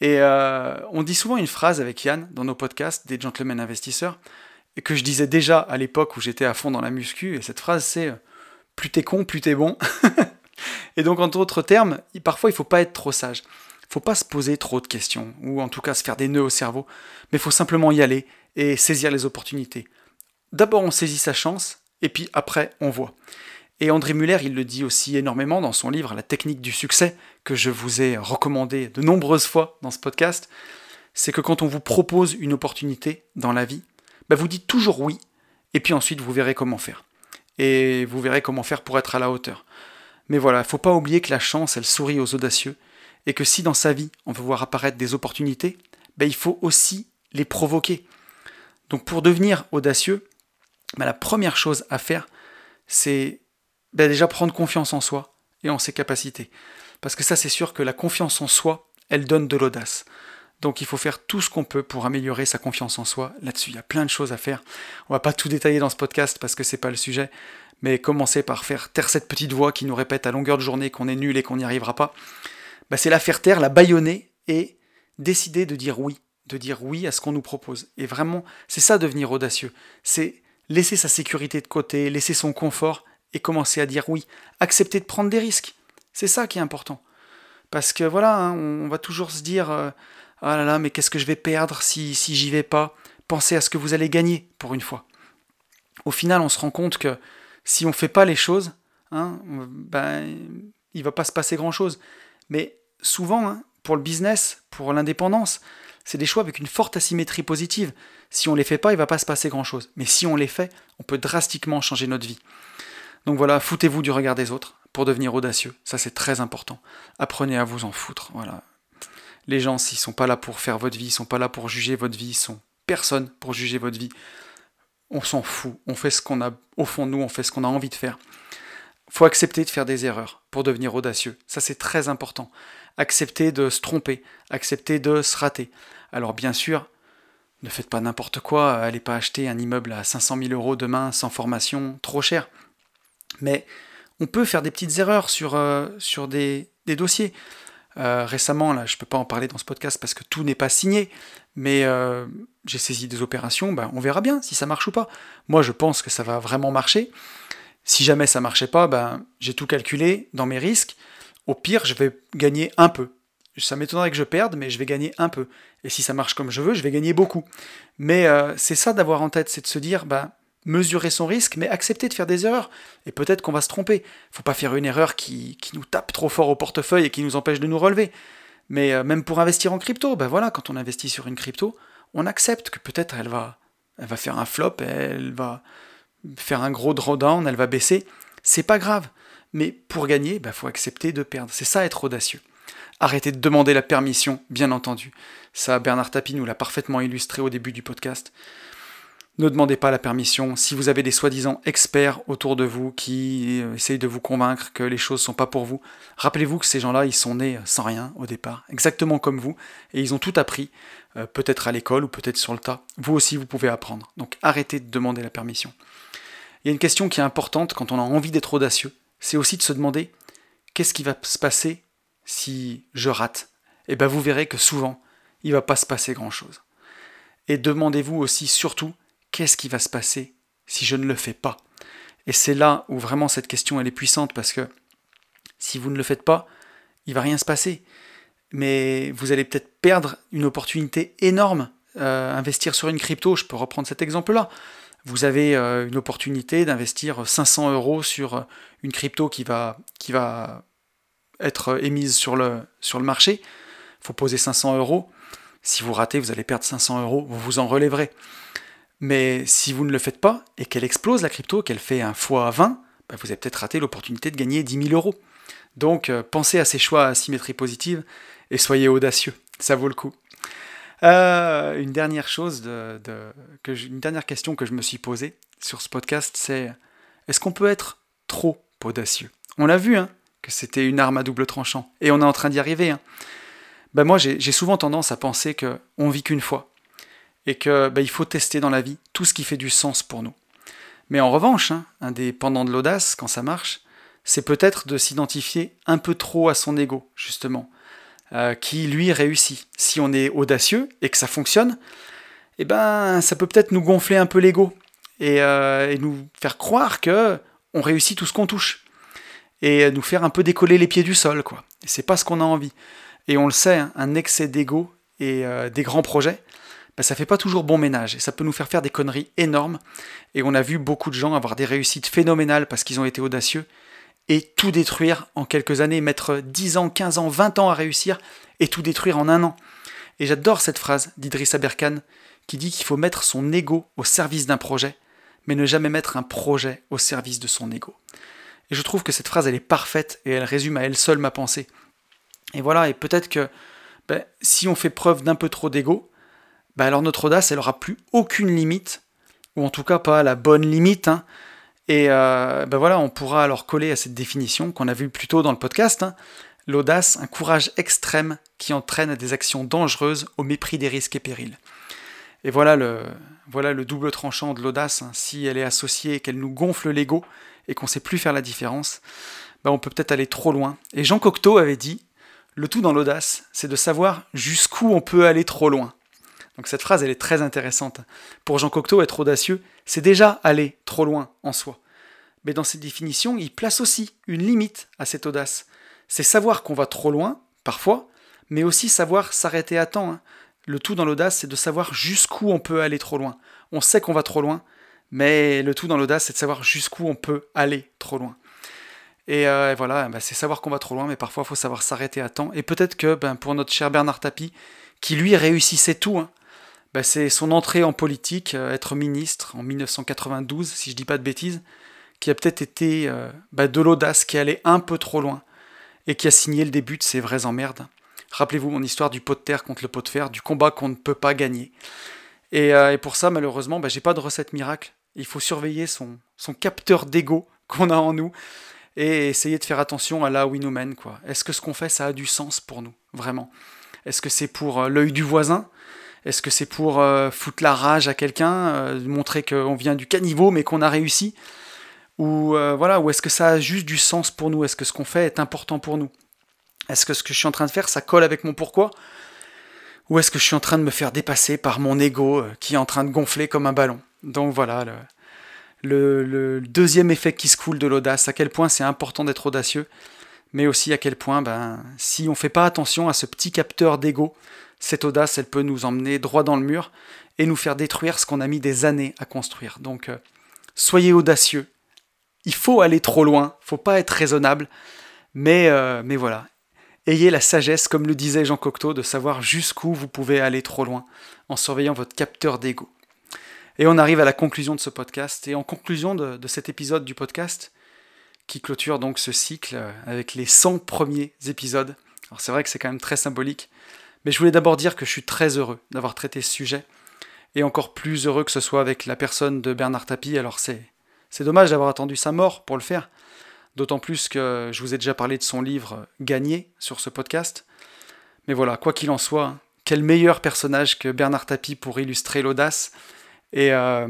Et euh, on dit souvent une phrase avec Yann dans nos podcasts des gentlemen investisseurs, que je disais déjà à l'époque où j'étais à fond dans la muscu, et cette phrase c'est plus t'es con, plus t'es bon. et donc en d'autres termes, parfois il faut pas être trop sage. Faut pas se poser trop de questions, ou en tout cas se faire des nœuds au cerveau, mais faut simplement y aller et saisir les opportunités. D'abord on saisit sa chance, et puis après on voit. Et André Muller, il le dit aussi énormément dans son livre La technique du succès, que je vous ai recommandé de nombreuses fois dans ce podcast, c'est que quand on vous propose une opportunité dans la vie, bah vous dites toujours oui, et puis ensuite vous verrez comment faire. Et vous verrez comment faire pour être à la hauteur. Mais voilà, il ne faut pas oublier que la chance, elle sourit aux audacieux, et que si dans sa vie on veut voir apparaître des opportunités, bah il faut aussi les provoquer. Donc pour devenir audacieux, bah la première chose à faire, c'est ben déjà prendre confiance en soi et en ses capacités. Parce que ça, c'est sûr que la confiance en soi, elle donne de l'audace. Donc il faut faire tout ce qu'on peut pour améliorer sa confiance en soi. Là-dessus, il y a plein de choses à faire. On va pas tout détailler dans ce podcast parce que c'est pas le sujet, mais commencer par faire taire cette petite voix qui nous répète à longueur de journée qu'on est nul et qu'on n'y arrivera pas. Ben, c'est la faire taire, la baïonner et décider de dire oui, de dire oui à ce qu'on nous propose. Et vraiment, c'est ça devenir audacieux. C'est laisser sa sécurité de côté, laisser son confort et commencer à dire oui, accepter de prendre des risques. C'est ça qui est important. Parce que voilà, hein, on va toujours se dire euh, ah là là, mais qu'est-ce que je vais perdre si, si j'y vais pas? Pensez à ce que vous allez gagner pour une fois. Au final, on se rend compte que si on ne fait pas les choses, hein, ben, il va pas se passer grand-chose. Mais souvent, hein, pour le business, pour l'indépendance, c'est des choix avec une forte asymétrie positive. Si on ne les fait pas, il va pas se passer grand-chose. Mais si on les fait, on peut drastiquement changer notre vie. Donc voilà, foutez-vous du regard des autres pour devenir audacieux. Ça, c'est très important. Apprenez à vous en foutre. Voilà. Les gens, s'ils sont pas là pour faire votre vie, ils sont pas là pour juger votre vie, ils sont personne pour juger votre vie. On s'en fout. On fait ce qu'on a au fond de nous, on fait ce qu'on a envie de faire. Faut accepter de faire des erreurs pour devenir audacieux. Ça, c'est très important. Accepter de se tromper, accepter de se rater. Alors, bien sûr, ne faites pas n'importe quoi. Allez pas acheter un immeuble à 500 000 euros demain sans formation, trop cher. Mais on peut faire des petites erreurs sur, euh, sur des, dossiers. Euh, récemment, là, je ne peux pas en parler dans ce podcast parce que tout n'est pas signé, mais euh, j'ai saisi des opérations, ben, on verra bien si ça marche ou pas. Moi, je pense que ça va vraiment marcher. Si jamais ça marchait pas, ben, j'ai tout calculé dans mes risques. Au pire, je vais gagner un peu. Ça m'étonnerait que je perde, mais je vais gagner un peu. Et si ça marche comme je veux, je vais gagner beaucoup. Mais c'est ça d'avoir en tête, c'est de se dire, ben, mesurer son risque, mais accepter de faire des erreurs. Et peut-être qu'on va se tromper. Faut pas faire une erreur qui, nous tape trop fort au portefeuille et qui nous empêche de nous relever. Mais euh, même pour investir en crypto, ben voilà, quand on investit sur une crypto, on accepte que peut-être elle va, faire un flop, elle va faire un gros drawdown, elle va baisser. C'est pas grave. Mais pour gagner, il ben faut accepter de perdre. C'est ça être audacieux. Arrêtez de demander la permission, bien entendu. Ça, Bernard Tapie nous l'a parfaitement illustré au début du podcast. Ne demandez pas la permission. Si vous avez des soi-disant experts autour de vous qui euh, essayent de vous convaincre que les choses ne sont pas pour vous, rappelez-vous que ces gens-là, ils sont nés sans rien au départ, exactement comme vous, et ils ont tout appris, euh, peut-être à l'école ou peut-être sur le tas. Vous aussi, vous pouvez apprendre. Donc arrêtez de demander la permission. Il y a une question qui est importante quand on a envie d'être audacieux, c'est aussi de se demander qu'est-ce qui va se passer si je rate? Et eh bien vous verrez que souvent, il ne va pas se passer grand-chose. Et demandez-vous aussi surtout qu'est-ce qui va se passer si je ne le fais pas? Et c'est là où vraiment cette question est puissante parce que si vous ne le faites pas, il va rien se passer. Mais vous allez peut-être perdre une opportunité énorme. Euh, investir sur une crypto, je peux reprendre cet exemple-là. Vous avez euh, une opportunité d'investir 500 euros sur euh, une crypto qui va, qui va être émise sur le, sur le marché. Il faut poser 500 euros. Si vous ratez, vous allez perdre 500 euros. Vous vous en relèverez. Mais si vous ne le faites pas et qu'elle explose la crypto, qu'elle fait un fois 20, bah, vous avez peut-être raté l'opportunité de gagner 10 000 euros. Donc euh, pensez à ces choix à symétrie positive et soyez audacieux, ça vaut le coup. Euh, une dernière chose, une dernière question que je me suis posée sur ce podcast, c'est est-ce qu'on peut être trop audacieux? On l'a vu, hein, que c'était une arme à double tranchant, et on est en train d'y arriver. Hein. ben moi j'ai souvent tendance à penser qu'on vit qu'une fois et qu'il ben, faut tester dans la vie tout ce qui fait du sens pour nous. Mais en revanche, hein, indépendant de l'audace, quand ça marche, c'est peut-être de s'identifier un peu trop à son ego, justement, euh, qui lui réussit. Si on est audacieux et que ça fonctionne, eh ben ça peut peut-être nous gonfler un peu l'ego et, euh, nous faire croire que on réussit tout ce qu'on touche et nous faire un peu décoller les pieds du sol, quoi. C'est pas ce qu'on a envie. Et on le sait, hein, un excès d'ego et euh, des grands projets, ben, ça fait pas toujours bon ménage et ça peut nous faire faire des conneries énormes. Et on a vu beaucoup de gens avoir des réussites phénoménales parce qu'ils ont été audacieux et tout détruire en quelques années, mettre 10 ans, 15 ans, 20 ans à réussir et tout détruire en un an. Et j'adore cette phrase d'Idrissa Berkane qui dit qu'il faut mettre son ego au service d'un projet, mais ne jamais mettre un projet au service de son ego. Et je trouve que cette phrase, elle est parfaite et elle résume à elle seule ma pensée. Et voilà, et peut-être que ben, si on fait preuve d'un peu trop d'ego, ben alors notre audace, elle aura plus aucune limite, ou en tout cas pas la bonne limite. Hein. Et euh, ben voilà, on pourra alors coller à cette définition qu'on a vue plus tôt dans le podcast. Hein. L'audace, un courage extrême qui entraîne des actions dangereuses au mépris des risques et périls. Et voilà le, voilà le double tranchant de l'audace. Hein. Si elle est associée et qu'elle nous gonfle l'ego et qu'on ne sait plus faire la différence, ben on peut peut-être aller trop loin. Et Jean Cocteau avait dit Le tout dans l'audace, c'est de savoir jusqu'où on peut aller trop loin. Donc cette phrase, elle est très intéressante. Pour Jean Cocteau, être audacieux, c'est déjà aller trop loin en soi. Mais dans cette définition, il place aussi une limite à cette audace. C'est savoir qu'on va trop loin, parfois, mais aussi savoir s'arrêter à temps. Hein. Le tout dans l'audace, c'est de savoir jusqu'où on peut aller trop loin. On sait qu'on va trop loin, mais le tout dans l'audace, c'est de savoir jusqu'où on peut aller trop loin. Et euh, voilà, bah, c'est savoir qu'on va trop loin, mais parfois il faut savoir s'arrêter à temps. Et peut-être que ben, pour notre cher Bernard Tapie, qui lui réussissait tout, hein, ben, c'est son entrée en politique, euh, être ministre en 1992, si je dis pas de bêtises, qui a peut-être été euh, ben, de l'audace, qui allait un peu trop loin, et qui a signé le début de ses vraies emmerdes. Rappelez-vous mon histoire du pot de terre contre le pot de fer, du combat qu'on ne peut pas gagner. Et, euh, pour ça, malheureusement, bah, j'ai pas de recette miracle. Il faut surveiller son, son capteur d'ego qu'on a en nous et essayer de faire attention à là où il nous mène. Est-ce que ce qu'on fait, ça a du sens pour nous, vraiment? Est-ce que c'est pour l'œil du voisin? Est-ce que c'est pour euh, foutre la rage à quelqu'un, montrer qu'on vient du caniveau mais qu'on a réussi? Ou voilà, ou est-ce que ça a juste du sens pour nous? Est-ce que ce qu'on fait est important pour nous? Est-ce que ce que je suis en train de faire, ça colle avec mon pourquoi? Ou est-ce que je suis en train de me faire dépasser par mon ego euh, qui est en train de gonfler comme un ballon? Donc voilà, le, deuxième effet qui se coule de l'audace, à quel point c'est important d'être audacieux, mais aussi à quel point, ben, si on ne fait pas attention à ce petit capteur d'ego, cette audace, elle peut nous emmener droit dans le mur et nous faire détruire ce qu'on a mis des années à construire. Donc, euh, soyez audacieux. Il faut aller trop loin, faut pas être raisonnable, mais, euh, mais voilà, Ayez la sagesse, comme le disait Jean Cocteau, de savoir jusqu'où vous pouvez aller trop loin en surveillant votre capteur d'ego. Et on arrive à la conclusion de ce podcast. Et en conclusion de, cet épisode du podcast, qui clôture donc ce cycle euh, avec les 100 premiers épisodes. Alors c'est vrai que c'est quand même très symbolique, mais je voulais d'abord dire que je suis très heureux d'avoir traité ce sujet, et encore plus heureux que ce soit avec la personne de Bernard Tapie. Alors c'est, c'est dommage d'avoir attendu sa mort pour le faire, D'autant plus que je vous ai déjà parlé de son livre Gagné sur ce podcast. Mais voilà, quoi qu'il en soit, quel meilleur personnage que Bernard Tapie pour illustrer l'audace. Et, euh,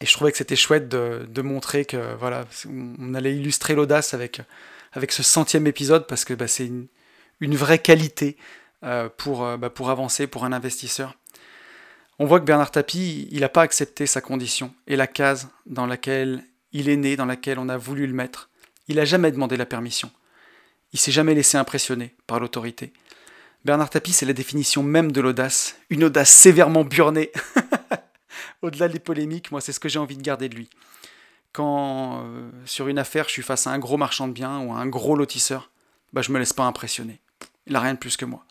je trouvais que c'était chouette de, montrer que voilà, on allait illustrer l'audace avec, ce centième épisode parce que bah, c'est une, vraie qualité pour, euh, bah, pour avancer pour un investisseur. On voit que Bernard Tapie, il n'a pas accepté sa condition et la case dans laquelle il est né, dans laquelle on a voulu le mettre. Il n'a jamais demandé la permission. Il s'est jamais laissé impressionner par l'autorité. Bernard Tapie, c'est la définition même de l'audace, une audace sévèrement burnée. Au-delà des polémiques, moi, c'est ce que j'ai envie de garder de lui. Quand, euh, sur une affaire, je suis face à un gros marchand de biens ou à un gros lotisseur, bah, je me laisse pas impressionner. Il n'a rien de plus que moi.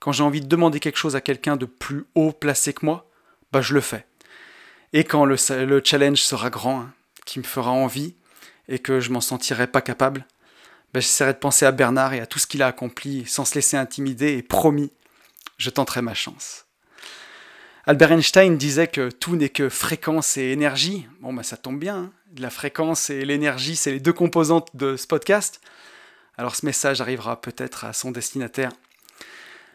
Quand j'ai envie de demander quelque chose à quelqu'un de plus haut placé que moi, bah, je le fais. Et quand le, challenge sera grand, hein, qui me fera envie, et que je m'en sentirais pas capable, ben j'essaierai de penser à Bernard et à tout ce qu'il a accompli sans se laisser intimider et promis, je tenterai ma chance. Albert Einstein disait que tout n'est que fréquence et énergie. Bon, ben ça tombe bien. Hein. La fréquence et l'énergie, c'est les deux composantes de ce podcast. Alors ce message arrivera peut-être à son destinataire.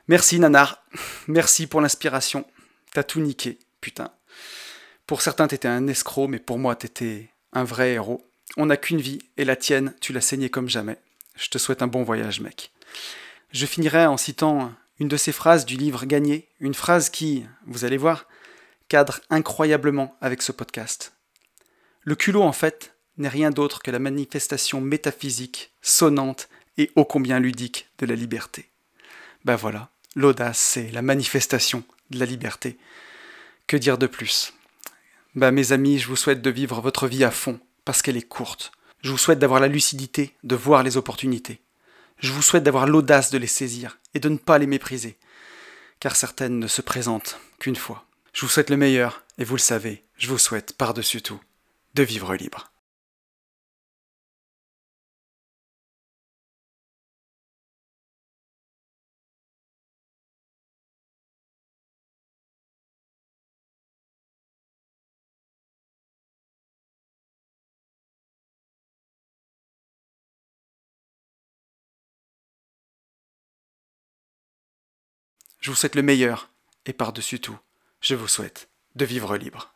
Merci Nanar, merci pour l'inspiration. T'as tout niqué, putain. Pour certains, t'étais un escroc, mais pour moi, t'étais un vrai héros. On n'a qu'une vie, et la tienne, tu l'as saignée comme jamais. Je te souhaite un bon voyage, mec. Je finirai en citant une de ces phrases du livre Gagné, une phrase qui, vous allez voir, cadre incroyablement avec ce podcast. Le culot, en fait, n'est rien d'autre que la manifestation métaphysique, sonnante et ô combien ludique de la liberté. Ben voilà, l'audace, c'est la manifestation de la liberté. Que dire de plus? Ben mes amis, je vous souhaite de vivre votre vie à fond, parce qu'elle est courte. Je vous souhaite d'avoir la lucidité de voir les opportunités. Je vous souhaite d'avoir l'audace de les saisir et de ne pas les mépriser, car certaines ne se présentent qu'une fois. Je vous souhaite le meilleur, et vous le savez, je vous souhaite par-dessus tout de vivre libre. Je vous souhaite le meilleur, et par-dessus tout, je vous souhaite de vivre libre.